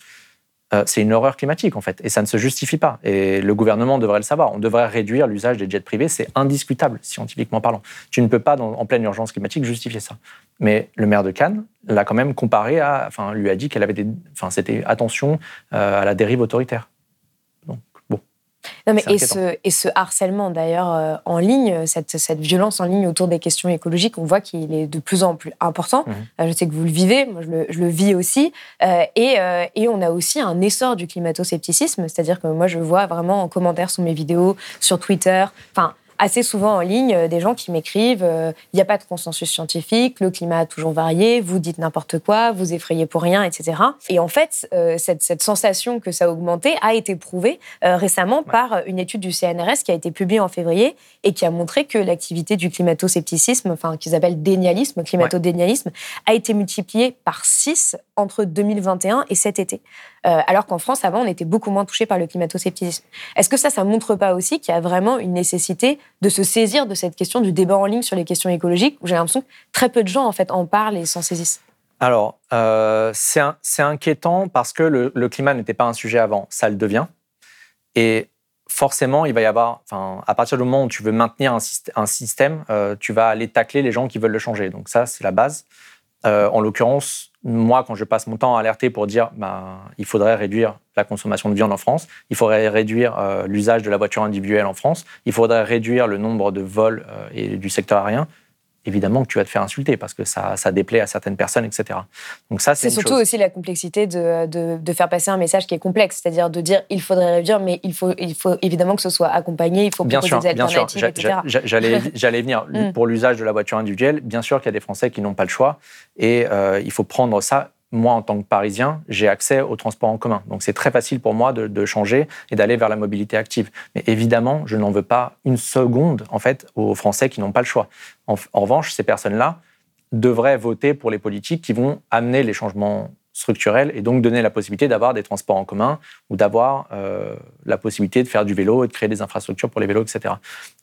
Euh, c'est une horreur climatique, en fait, et ça ne se justifie pas. Et le gouvernement devrait le savoir. On devrait réduire l'usage des jets privés, c'est indiscutable, scientifiquement parlant. Tu ne peux pas, en pleine urgence climatique, justifier ça. Mais le maire de Cannes l'a quand même comparé à. Enfin, lui a dit qu'elle avait des. Enfin, c'était attention euh, à la dérive autoritaire. Non, mais et, ce, et ce harcèlement, d'ailleurs, euh, en ligne, cette, cette, violence en ligne autour des questions écologiques, on voit qu'il est de plus en plus important. Mhm. Euh, je sais que vous le vivez, moi je le, je le vis aussi. Euh, et, et, on a aussi un essor du climato-scepticisme, c'est-à-dire que moi je vois vraiment en commentaire sous mes vidéos, sur Twitter, enfin, assez souvent en ligne euh, des gens qui m'écrivent euh, il n'y a pas de consensus scientifique, le climat a toujours varié, vous dites n'importe quoi, vous effrayez pour rien, etc. Et en fait, euh, cette, cette, sensation que ça a augmenté a été prouvée récemment par une étude du CNRS qui a été publiée en février et qui a montré que l'activité du climato-scepticisme, enfin qu'ils appellent dénialisme, climato-dénialisme, a été multipliée par 6 entre 2021 et cet été. alors qu'en France, avant, on était beaucoup moins touché par le climato-scepticisme. Est-ce que ça, ça montre pas aussi qu'il y a vraiment une nécessité de se saisir de cette question du débat en ligne sur les questions écologiques, où j'ai l'impression que très peu de gens en fait en parlent et s'en saisissent. Alors, euh, c'est inquiétant parce que le, climat n'était pas un sujet avant, ça le devient. Et forcément, il va y avoir, enfin, à partir du moment où tu veux maintenir un, système, euh, tu vas aller tacler les gens qui veulent le changer. Donc ça, c'est la base. Euh, en l'occurrence, moi, quand je passe mon temps à alerter pour dire bah, il faudrait réduire la consommation de viande en France, il faudrait réduire euh, l'usage de la voiture individuelle en France, il faudrait réduire le nombre de vols euh, et du secteur aérien, évidemment que tu vas te faire insulter parce que ça, ça déplaît à certaines personnes, etc. Donc ça, c'est surtout aussi la complexité de, de, faire passer un message qui est complexe, c'est-à-dire de dire il faudrait réduire, mais il faut, il faut évidemment que ce soit accompagné, il faut bien sûr, des bien sûr. J'allais, j'allais venir mm. pour l'usage de la voiture individuelle. Bien sûr qu'il y a des Français qui n'ont pas le choix et euh, il faut prendre ça moi, en tant que Parisien, j'ai accès au transport en commun. Donc, c'est très facile pour moi de, changer et d'aller vers la mobilité active. Mais évidemment, je n'en veux pas une seconde, en fait, aux Français qui n'ont pas le choix. En, revanche, ces personnes-là devraient voter pour les politiques qui vont amener les changements structurels et donc donner la possibilité d'avoir des transports en commun ou d'avoir euh, la possibilité de faire du vélo et de créer des infrastructures pour les vélos, etc.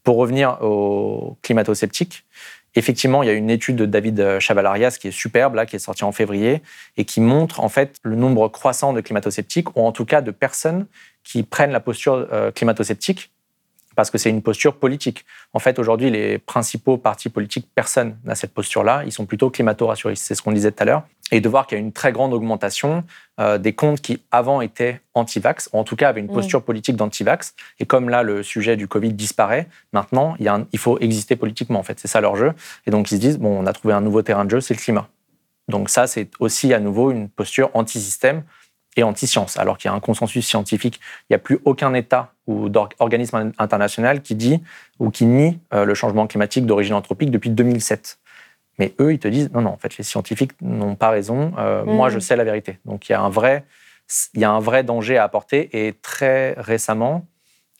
Pour revenir aux climato-sceptiques, Effectivement, il y a une étude de David Chavalarias qui est superbe, là, qui est sortie en février, et qui montre en fait le nombre croissant de climato-sceptiques, ou en tout cas de personnes qui prennent la posture euh, climato-sceptique parce que c'est une posture politique. En fait, aujourd'hui, les principaux partis politiques, personne n'a cette posture-là. Ils sont plutôt climato-rassuristes. C'est ce qu'on disait tout à l'heure. Et de voir qu'il y a une très grande augmentation euh, des comptes qui, avant, étaient anti-vax, ou en tout cas avaient une posture politique d'anti-vax. Et comme là, le sujet du Covid disparaît, maintenant, il, y a il faut exister politiquement, en fait. C'est ça leur jeu. Et donc, ils se disent, bon, on a trouvé un nouveau terrain de jeu, c'est le climat. Donc ça, c'est aussi à nouveau une posture anti-système et anti-science, alors qu'il y a un consensus scientifique. Il n'y a plus aucun État ou organisme international qui dit ou qui nie euh, le changement climatique d'origine anthropique depuis 2007. Mais eux, ils te disent non, non, en fait, les scientifiques n'ont pas raison. Euh, moi, je mm. sais la vérité. Donc, il y a un vrai, il y a un vrai danger à apporter. Et très récemment,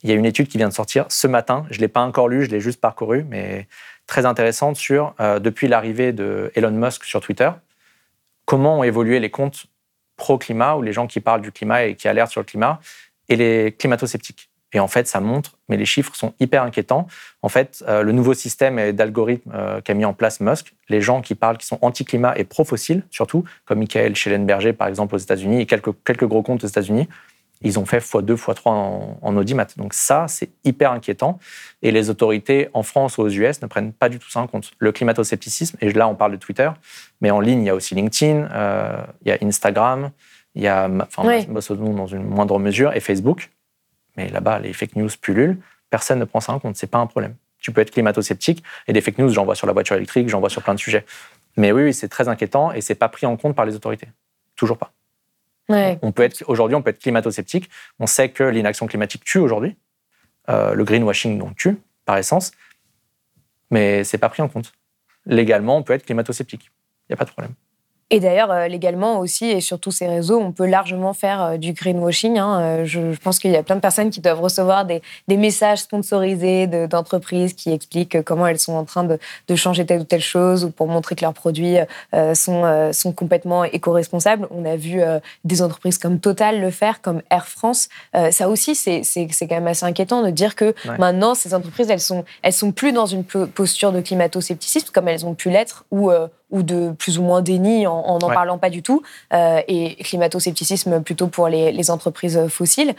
il y a une étude qui vient de sortir ce matin. Je l'ai pas encore lue, je l'ai juste parcourue, mais très intéressante sur euh, depuis l'arrivée de Elon Musk sur Twitter, comment ont évolué les comptes pro-climat ou les gens qui parlent du climat et qui alertent sur le climat et les climato-sceptiques. Et en fait, ça montre, mais les chiffres sont hyper inquiétants. En fait, euh, le nouveau système d'algorithme euh, qu'a mis en place Musk, les gens qui parlent, qui sont anti-climat et pro-fossiles, surtout, comme Michael Schellenberger, par exemple, aux États-Unis, et quelques, quelques gros comptes aux États-Unis, ils ont fait x2, x3 en, en audimat. Donc ça, c'est hyper inquiétant. Et les autorités en France ou aux US ne prennent pas du tout ça en compte. Le climato-scepticisme, et là, on parle de Twitter, mais en ligne, il y a aussi LinkedIn, euh, il y a Instagram, il y a, enfin, dans une moindre mesure, et Facebook. Mais là-bas, les fake news pullulent. Personne ne prend ça en compte. C'est pas un problème. Tu peux être climato-sceptique et des fake news, j'en vois sur la voiture électrique, j'en vois sur plein de sujets. Mais oui, oui c'est très inquiétant et c'est pas pris en compte par les autorités. Toujours pas. On peut être aujourd'hui, on peut être climato-sceptique. On sait que l'inaction climatique tue aujourd'hui. Euh, le greenwashing donc tue par essence, mais c'est pas pris en compte. Légalement, on peut être climato-sceptique. Il n'y a pas de problème. Et d'ailleurs, euh, légalement aussi, et sur tous ces réseaux, on peut largement faire euh, du greenwashing. Hein. Euh, je, pense qu'il y a plein de personnes qui doivent recevoir des, messages sponsorisés d'entreprises qui expliquent comment elles sont en train de, changer telle ou telle chose ou pour montrer que leurs produits sont, sont complètement éco-responsables. On a vu des entreprises comme Total le faire, comme Air France. ça aussi, c'est quand même assez inquiétant de dire que maintenant, ces entreprises, elles sont, elles sont plus dans une posture de climato-scepticisme comme elles ont pu l'être, où ou de plus ou moins déni en n'en parlant pas du tout, et climato-scepticisme plutôt pour les, entreprises fossiles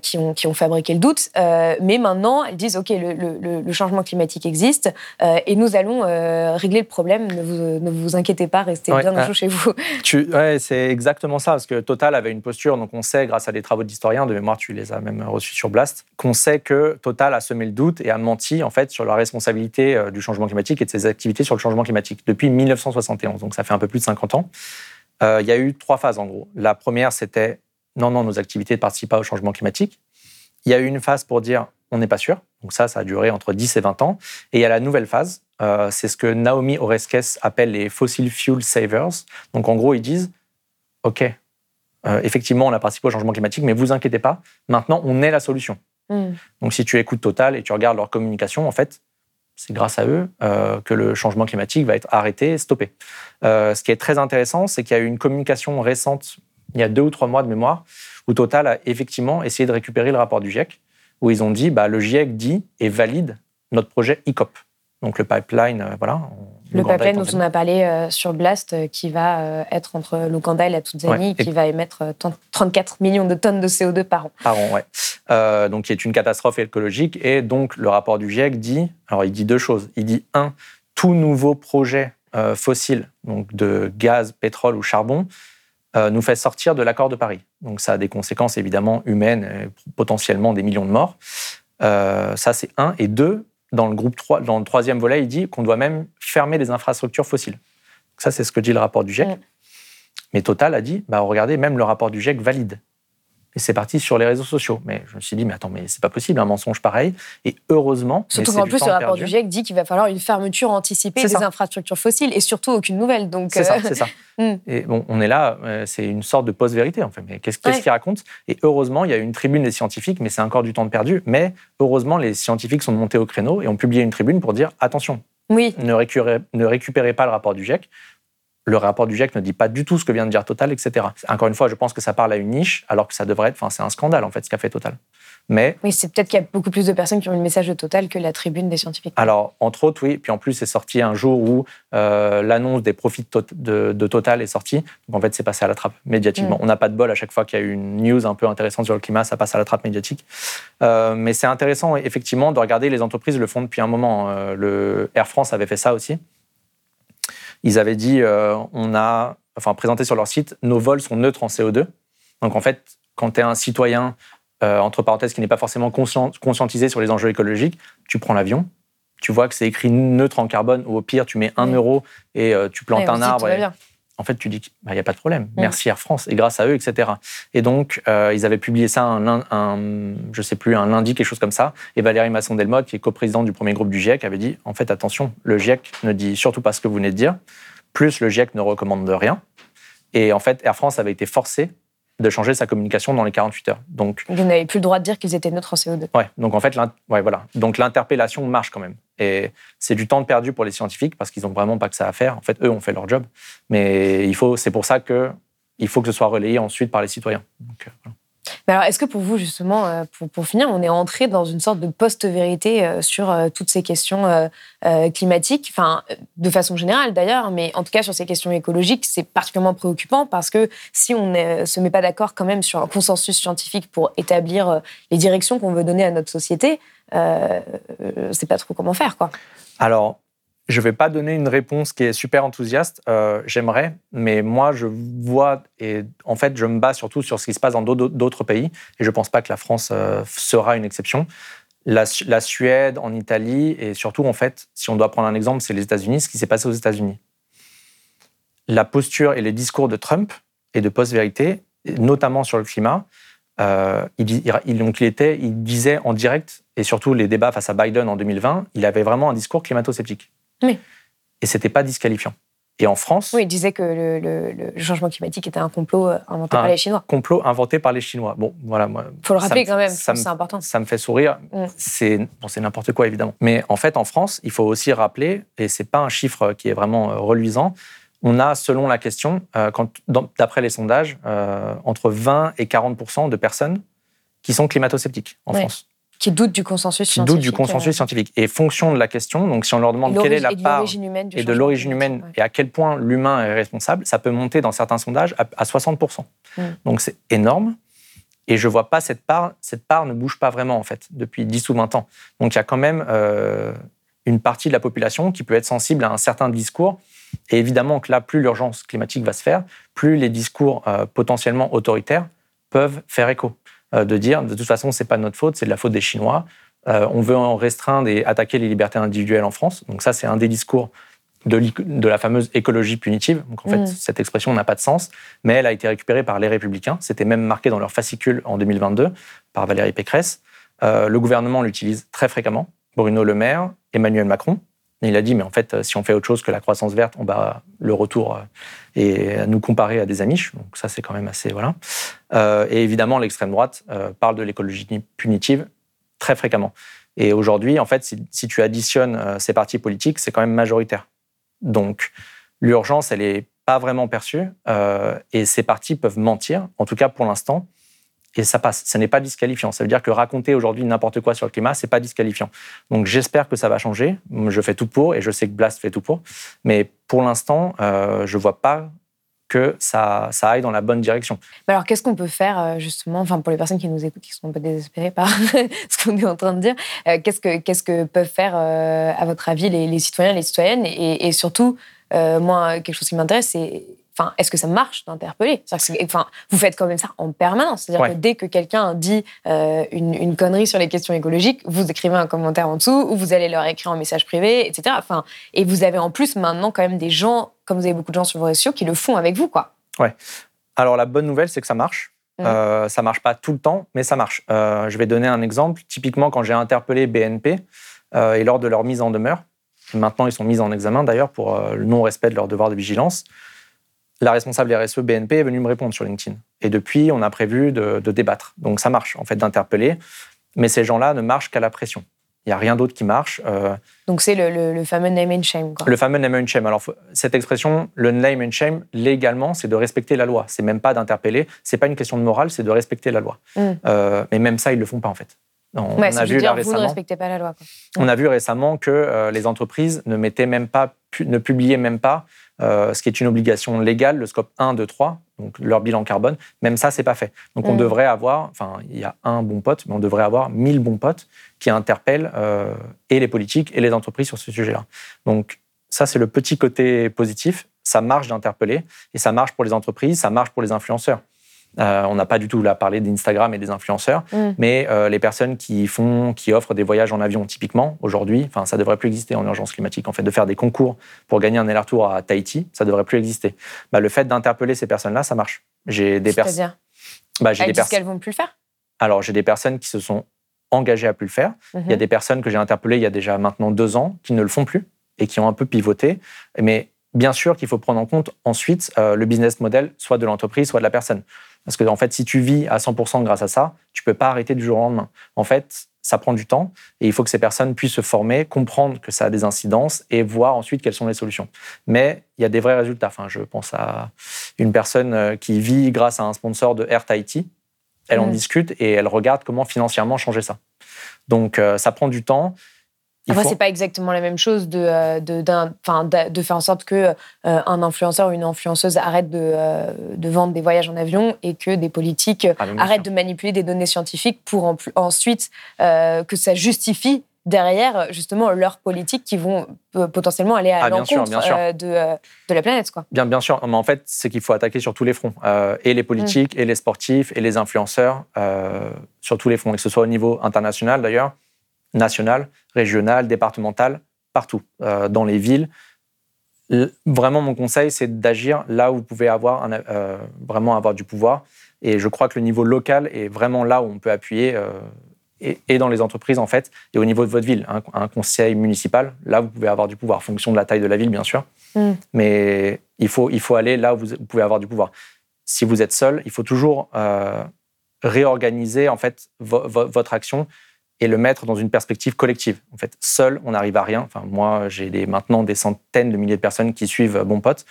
qui, ont, qui ont fabriqué le doute. mais maintenant, elles disent, OK, le, changement climatique existe et nous allons régler le problème. Ne vous, ne vous inquiétez pas, restez bien au chaud chez vous. Tu, ouais, c'est exactement ça, parce que Total avait une posture, donc on sait, grâce à des travaux d'historiens, de mémoire, tu les as même reçus sur Blast, qu'on sait que Total a semé le doute et a menti en fait sur la responsabilité euh, du changement climatique et de ses activités sur le changement climatique depuis 1971. Donc ça fait un peu plus de 50 ans. Euh, il y a eu trois phases en gros. La première, c'était non, non, nos activités ne participent pas au changement climatique. Il y a eu une phase pour dire on n'est pas sûr. Donc ça, ça a duré entre 10 et 20 ans. Et il y a la nouvelle phase, euh, c'est ce que Naomi Oreskes appelle les fossil fuel savers. Donc en gros, ils disent OK, effectivement, on a participé au changement climatique, mais vous inquiétez pas, maintenant, on est la solution. Mm. Donc si tu écoutes Total et tu regardes leur communication, en fait, c'est grâce à eux euh, que le changement climatique va être arrêté, stoppé. Euh, ce qui est très intéressant, c'est qu'il y a eu une communication récente, il y a deux ou trois mois de mémoire, où Total a effectivement essayé de récupérer le rapport du GIEC, où ils ont dit bah, le GIEC dit et valide notre projet ICOP. Donc le pipeline, euh, voilà, le pipeline dont on a parlé euh, sur Blast, euh, qui va euh, être entre l'Ouganda et la Tanzanie, qui va émettre 34 millions de tonnes de CO2 par an. Par an, oui. donc, qui est une catastrophe écologique. Et donc, le rapport du GIEC dit, alors il dit deux choses. Il dit, un, tout nouveau projet fossile, donc de gaz, pétrole ou charbon, nous fait sortir de l'accord de Paris. Donc, ça a des conséquences évidemment humaines, et potentiellement des millions de morts. ça, c'est un. Et deux, dans le groupe 3, dans le troisième volet, il dit qu'on doit même fermer les infrastructures fossiles. Ça, c'est ce que dit le rapport du GIEC. Mais Total a dit, bah, regardez, même le rapport du GIEC valide. Et c'est parti sur les réseaux sociaux. Mais je me suis dit, mais attends, mais c'est pas possible, un mensonge pareil. Et heureusement. Surtout qu'en plus, le rapport du GIEC dit qu'il va falloir une fermeture anticipée des infrastructures fossiles et surtout aucune nouvelle. Donc, c'est ça, euh, c'est ça. Hmm. Et bon, on est là, euh, c'est une sorte de post-vérité en fait. Mais qu'est-ce qu'il raconte? Et heureusement, il y a une tribune des scientifiques, mais c'est encore du temps de perdu. Mais heureusement, les scientifiques sont montés au créneau et ont publié une tribune pour dire attention, oui. ne, récupérez, ne récupérez pas le rapport du GIEC le rapport du GIEC ne dit pas du tout ce que vient de dire Total, etc. Encore une fois, je pense que ça parle à une niche, alors que ça devrait être, enfin, c'est un scandale en fait ce qu'a fait Total. Mais oui, c'est peut-être qu'il y a beaucoup plus de personnes qui ont eu le message de Total que la tribune des scientifiques. Alors, entre autres, oui. Puis en plus, c'est sorti un jour où euh, l'annonce des profits de, Total est sortie. Donc en fait, c'est passé à la trappe médiatiquement. Mm. On n'a pas de bol à chaque fois qu'il y a eu une news un peu intéressante sur le climat, ça passe à la trappe médiatique. Euh, mais c'est intéressant, effectivement, de regarder les entreprises le font depuis un moment. Euh, le Air France avait fait ça aussi. Ils avaient dit, euh, on a, enfin, présenté sur leur site, nos vols sont neutres en CO2. Donc, en fait, quand tu es un citoyen, euh, entre parenthèses, qui n'est pas forcément conscientisé sur les enjeux écologiques, tu prends l'avion, tu vois que c'est écrit neutre en carbone, ou au pire, tu mets un euro et euh, tu plantes un arbre en fait, tu dis qu'il n'y bah, a pas de problème. Mm. Merci Air France et grâce à eux, etc. Et donc, euh, ils avaient publié ça un, un, je sais plus, un lundi, quelque chose comme ça. Et Valérie Masson-Delmotte, qui est coprésidente du premier groupe du GIEC, avait dit en fait, attention, le GIEC ne dit surtout pas ce que vous venez de dire. Plus, le GIEC ne recommande de rien. Et en fait, Air France avait été forcé de changer sa communication dans les 48 heures. Donc, vous n'avez plus le droit de dire qu'ils étaient neutres en CO2. Ouais, donc en fait, ouais, voilà. Donc l'interpellation marche quand même. Et c'est du temps perdu pour les scientifiques parce qu'ils n'ont vraiment pas que ça à faire. En fait, eux ont fait leur job. Mais il faut, c'est pour ça que il faut que ce soit relayé ensuite par les citoyens. Donc, alors, est-ce que pour vous, justement, euh, pour, finir, on est entré dans une sorte de post-vérité euh, sur euh, toutes ces questions climatiques, enfin, de façon générale d'ailleurs, mais en tout cas sur ces questions écologiques, c'est particulièrement préoccupant parce que si on ne se met pas d'accord quand même sur un consensus scientifique pour établir les directions qu'on veut donner à notre société, euh, c'est pas trop comment faire, quoi. Alors, je ne vais pas donner une réponse qui est super enthousiaste. Euh, j'aimerais, mais moi, je vois et en fait, je me base surtout sur ce qui se passe dans d'autres pays, et je ne pense pas que la France euh, sera une exception. La, Suède, en Italie, et surtout, en fait, si on doit prendre un exemple, c'est les États-Unis, ce qui s'est passé aux États-Unis. La posture et les discours de Trump et de post-vérité, notamment sur le climat, euh, il, donc il, était, il disait en direct, et surtout les débats face à Biden en 2020, il avait vraiment un discours climato-sceptique. Oui. Et c'était pas disqualifiant. Et en France. Oui, il disait que le, changement climatique était un complot euh, inventé par les Chinois. Complot inventé par les Chinois. Bon, voilà. Il faut le rappeler quand même, c'est important. Ça me fait sourire. Mm. C'est bon, n'importe quoi, évidemment. Mais en fait, en France, il faut aussi rappeler, et c'est pas un chiffre qui est vraiment euh, reluisant, on a, selon la question, euh, d'après les sondages, entre 20 et 40% de personnes qui sont climato-sceptiques en France qui doutent du consensus scientifique. doutent du consensus scientifique. Et fonction de la question, donc si on leur demande quelle est la et de part l'origine humaine du et de l'origine humaine et à quel point l'humain est responsable, ça peut monter dans certains sondages à, à 60%. Mm. Donc c'est énorme. Et je vois pas cette part, cette part ne bouge pas vraiment en fait depuis 10 ou 20 ans. Donc il y a quand même euh, une partie de la population qui peut être sensible à un certain discours. Et évidemment que là, plus l'urgence climatique va se faire, plus les discours euh, potentiellement autoritaires peuvent faire écho. Euh, de dire, de toute façon, c'est pas de notre faute, c'est de la faute des Chinois. Euh, on veut en restreindre et attaquer les libertés individuelles en France. Donc ça, c'est un des discours de la fameuse écologie punitive. Donc en fait, Mm. cette expression n'a pas de sens, mais elle a été récupérée par les Républicains. C'était même marqué dans leur fascicule en 2022 par Valérie Pécresse. Euh, le gouvernement l'utilise très fréquemment. Bruno Le Maire, Emmanuel Macron. Il a dit, mais en fait, euh, si on fait autre chose que la croissance verte, on va le retour euh, et à nous comparer à des Amish. Donc ça, c'est quand même assez voilà. Euh, et évidemment, l'extrême droite parle de l'écologie punitive très fréquemment. Et aujourd'hui, en fait, si, tu additionnes ces partis politiques, c'est quand même majoritaire. Donc, l'urgence, elle n'est pas vraiment perçue et ces partis peuvent mentir, en tout cas pour l'instant, et ça passe. Ce n'est pas disqualifiant. Ça veut dire que raconter aujourd'hui n'importe quoi sur le climat, c'est pas disqualifiant. Donc, j'espère que ça va changer. Je fais tout pour et je sais que Blast fait tout pour. Mais pour l'instant, euh, je vois pas que ça, ça aille dans la bonne direction. Mais alors, qu'est-ce qu'on peut faire, euh, justement, enfin, pour les personnes qui nous écoutent, qui sont un peu désespérées par ce qu'on est en train de dire, euh, qu'est-ce, que, qu'est-ce que peuvent faire, euh, à votre avis, les, les citoyens, les citoyennes Et, surtout, moi, quelque chose qui m'intéresse, c'est Enfin, est-ce que ça marche d'interpeller? Enfin, Vous faites quand même ça en permanence. C'est-à-dire Ouais. que dès que quelqu'un dit euh, une, une connerie sur les questions écologiques, vous écrivez un commentaire en dessous ou vous allez leur écrire un message privé, etc. Enfin, et vous avez en plus maintenant quand même des gens, comme vous avez beaucoup de gens sur vos réseaux, qui le font avec vous. quoi. Ouais. Alors la bonne nouvelle, c'est que ça marche. Mhm. Euh, ça marche pas tout le temps, mais ça marche. Euh, je vais donner un exemple. Typiquement, quand j'ai interpellé BNP euh, et lors de leur mise en demeure, maintenant ils sont mis en examen d'ailleurs pour le non-respect de leur devoir de vigilance, la responsable RSE BNP est venue me répondre sur LinkedIn. Et depuis, on a prévu de, de débattre. Donc ça marche en fait d'interpeller, mais ces gens-là ne marchent qu'à la pression. Il n'y a rien d'autre qui marche. Euh, Donc c'est le, le- le fameux name and shame. Quoi. le fameux name and shame. Alors, faut- cette expression, le name and shame, légalement, c'est de respecter la loi. C'est même pas d'interpeller. C'est pas une question de morale, c'est de respecter la loi. Mm. Euh, mais même ça, ils le font pas en fait. On, Ouais, on ça a vu dire là vous ne récemment. respectez pas la loi. quoi. On a vu récemment que euh, les entreprises ne mettaient même pas, pu- ne publiaient même pas euh, ce qui est une obligation légale, le scope 1, 2, 3, donc leur bilan carbone. Même ça, c'est pas fait. Donc on Mm. devrait avoir, enfin, il y a un bon pote, mais on devrait avoir 1000 bons potes qui interpellent euh, et les politiques et les entreprises sur ce sujet-là. Donc ça, c'est le petit côté positif. Ça marche d'interpeller et ça marche pour les entreprises, ça marche pour les influenceurs. Euh, on n'a pas du tout là parlé d'Instagram et des influenceurs, Mm. mais euh, les personnes qui font, qui offrent des voyages en avion typiquement aujourd'hui, enfin ça devrait plus exister en urgence climatique. En fait, de faire des concours pour gagner un aller-retour à Tahiti, ça devrait plus exister. Bah, le fait d'interpeller ces personnes-là, ça marche. J'ai des personnes. Bah, j'ai des personnes. qu'elles vont plus le faire Alors, j'ai des personnes qui se sont engagées à plus le faire. Il y a Mhm. des personnes que j'ai interpellées il y a déjà maintenant deux ans qui ne le font plus et qui ont un peu pivoté. Mais bien sûr qu'il faut prendre en compte ensuite euh, le business model, soit de l'entreprise, soit de la personne. Parce que, en fait, si tu vis à 100% grâce à ça, tu peux pas arrêter du jour au lendemain. En fait, ça prend du temps et il faut que ces personnes puissent se former, comprendre que ça a des incidences et voir ensuite quelles sont les solutions. Mais il y a des vrais résultats. Enfin, je pense à une personne euh, qui vit grâce à un sponsor de Air Tahiti. Elle en Mm. discute et elle regarde comment financièrement changer ça. Donc, euh, ça prend du temps. Après, c'est pas exactement la même chose de, euh, de, d'a- de faire en sorte que euh, un influenceur ou une influenceuse arrête de, euh, de vendre des voyages en avion et que des politiques Ah, arrêtent de manipuler des données scientifiques pour en ensuite euh, que ça justifie derrière justement leurs politiques qui vont potentiellement aller à Ah, l'encontre de, de la planète. Quoi. Bien, bien sûr. Mais en fait, c'est qu'il faut attaquer sur tous les fronts. Euh, et les politiques, et les sportifs, et les influenceurs, euh, sur tous les fronts. Et que ce soit au niveau international d'ailleurs, national, régional, départemental, partout. Euh, dans les villes. Vraiment, mon conseil, c'est d'agir là où vous pouvez avoir un, euh, vraiment avoir du pouvoir. Et je crois que le niveau local est vraiment là où on peut appuyer. euh, et, et dans les entreprises, en fait, et au niveau de votre ville. Un, un conseil municipal, là, vous pouvez avoir du pouvoir, en fonction de la taille de la ville, bien sûr Mm. mais il faut, il faut aller là où vous, pouvez avoir du pouvoir. Si vous êtes seul, il faut toujours réorganiser en fait vo- vo- votre action et le mettre dans une perspective collective. En fait, seul, on n'arrive à rien. Enfin, moi, j'ai des, maintenant des centaines de milliers de personnes qui suivent euh, Bon Pote.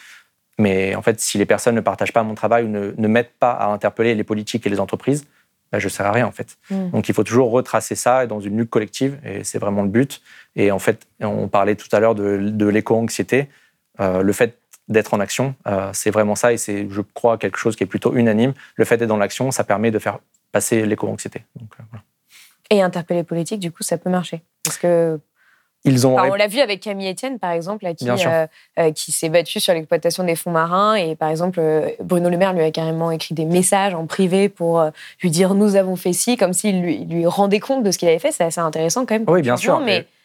Mais en fait, si les personnes ne partagent pas mon travail ou ne, ne m'aident pas à interpeller les politiques et les entreprises, bah, je ne sers à rien en fait. Mm. Donc il faut toujours retracer ça dans une lutte collective et c'est vraiment le but. Et en fait, on parlait tout à l'heure de, de l'éco-anxiété. Euh, le fait d'être en action, euh, c'est vraiment ça et c'est, je crois, quelque chose qui est plutôt unanime. Le fait d'être dans l'action, ça permet de faire passer l'éco-anxiété. Donc, euh, voilà. Et interpeller politique, du coup, ça peut marcher. Parce que Ils ont Enfin, on l'a vu avec Camille Etienne, par exemple, là, qui, euh, euh, qui s'est battu sur l'exploitation des fonds marins. Et par exemple, euh, Bruno Le Maire lui a carrément écrit des messages en privé pour lui dire nous avons fait ci, comme s'il lui, lui rendait compte de ce qu'il avait fait. C'est assez intéressant quand même. Oui, bien sûr.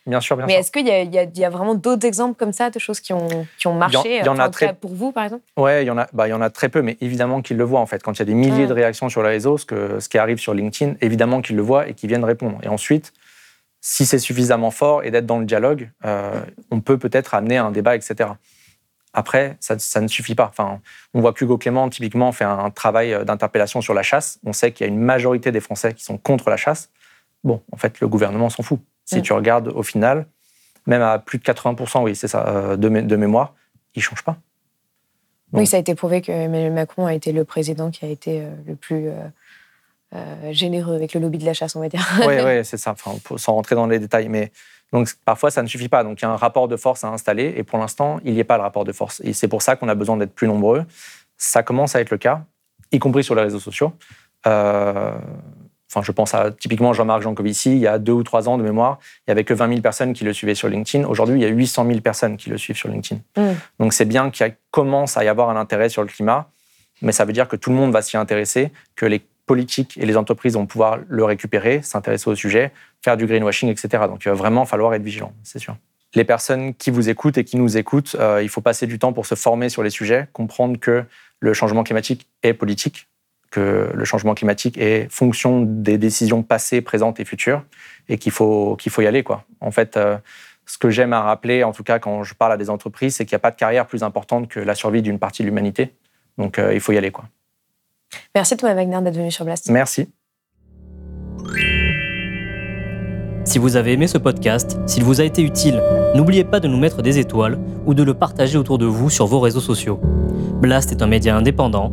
Bien sûr, bien mais sûr. est-ce qu'il y, a- y y vraiment d'autres exemples comme ça, de choses qui ont, qui ont marché Il y en- il y en enfin, a très- pour vous, par exemple? Ouais, il y en a, bah, il y en a très peu, mais évidemment qu'ils le voient en fait. Quand il y a des milliers Mm. de réactions sur les réseaux, ce, que, ce qui arrive sur LinkedIn, évidemment qu'ils le voient et qu'ils viennent répondre. Et ensuite, si c'est suffisamment fort et d'être dans le dialogue, euh, on peut peut-être amener un débat, etc. Après, ça, ça ne suffit pas. Enfin, on voit qu'Hugo Clément, typiquement, fait un travail euh, d'interpellation sur la chasse. On sait qu'il y a une majorité des Français qui sont contre la chasse. Bon, en fait, le gouvernement s'en fout. Si tu regardes au final, même à plus de 80%, oui, c'est ça, euh, de, mé- de mémoire, il ne change pas. Oui, ça a été prouvé que Emmanuel Macron a été le président qui a été euh, le plus euh, généreux avec le lobby de la chasse, on va dire. Oui, ouais, c'est ça, enfin, sans rentrer dans les détails. Mais donc, parfois, ça ne suffit pas. Donc, il y a un rapport de force à installer. Et pour l'instant, il n'y a pas le rapport de force. Et c'est pour ça qu'on a besoin d'être plus nombreux. Ça commence à être le cas, y compris sur les réseaux sociaux. Euh, Enfin, je pense à typiquement Jean-Marc Jancovici, il y a deux ou trois ans de mémoire, il n'y avait que 20 000 personnes qui le suivaient sur LinkedIn. Aujourd'hui, il y a 800 000 personnes qui le suivent sur LinkedIn. Mm. Donc c'est bien qu'il commence à y avoir un intérêt sur le climat, mais ça veut dire que tout le monde va s'y intéresser, que les politiques et les entreprises vont pouvoir le récupérer, s'intéresser au sujet, faire du greenwashing, etc. Donc il va vraiment falloir être vigilant, c'est sûr. Les personnes qui vous écoutent et qui nous écoutent, euh, il faut passer du temps pour se former sur les sujets, comprendre que le changement climatique est politique, que le changement climatique est fonction des décisions passées, présentes et futures, et qu'il faut, qu'il faut y aller. Quoi. En fait, euh, ce que j'aime à rappeler, en tout cas quand je parle à des entreprises, c'est qu'il n'y a pas de carrière plus importante que la survie d'une partie de l'humanité. Donc euh, il faut y aller. Quoi. Merci Thomas Wagner d'être venu sur Blast. Merci. Si vous avez aimé ce podcast, s'il vous a été utile, n'oubliez pas de nous mettre des étoiles ou de le partager autour de vous sur vos réseaux sociaux. Blast est un média indépendant,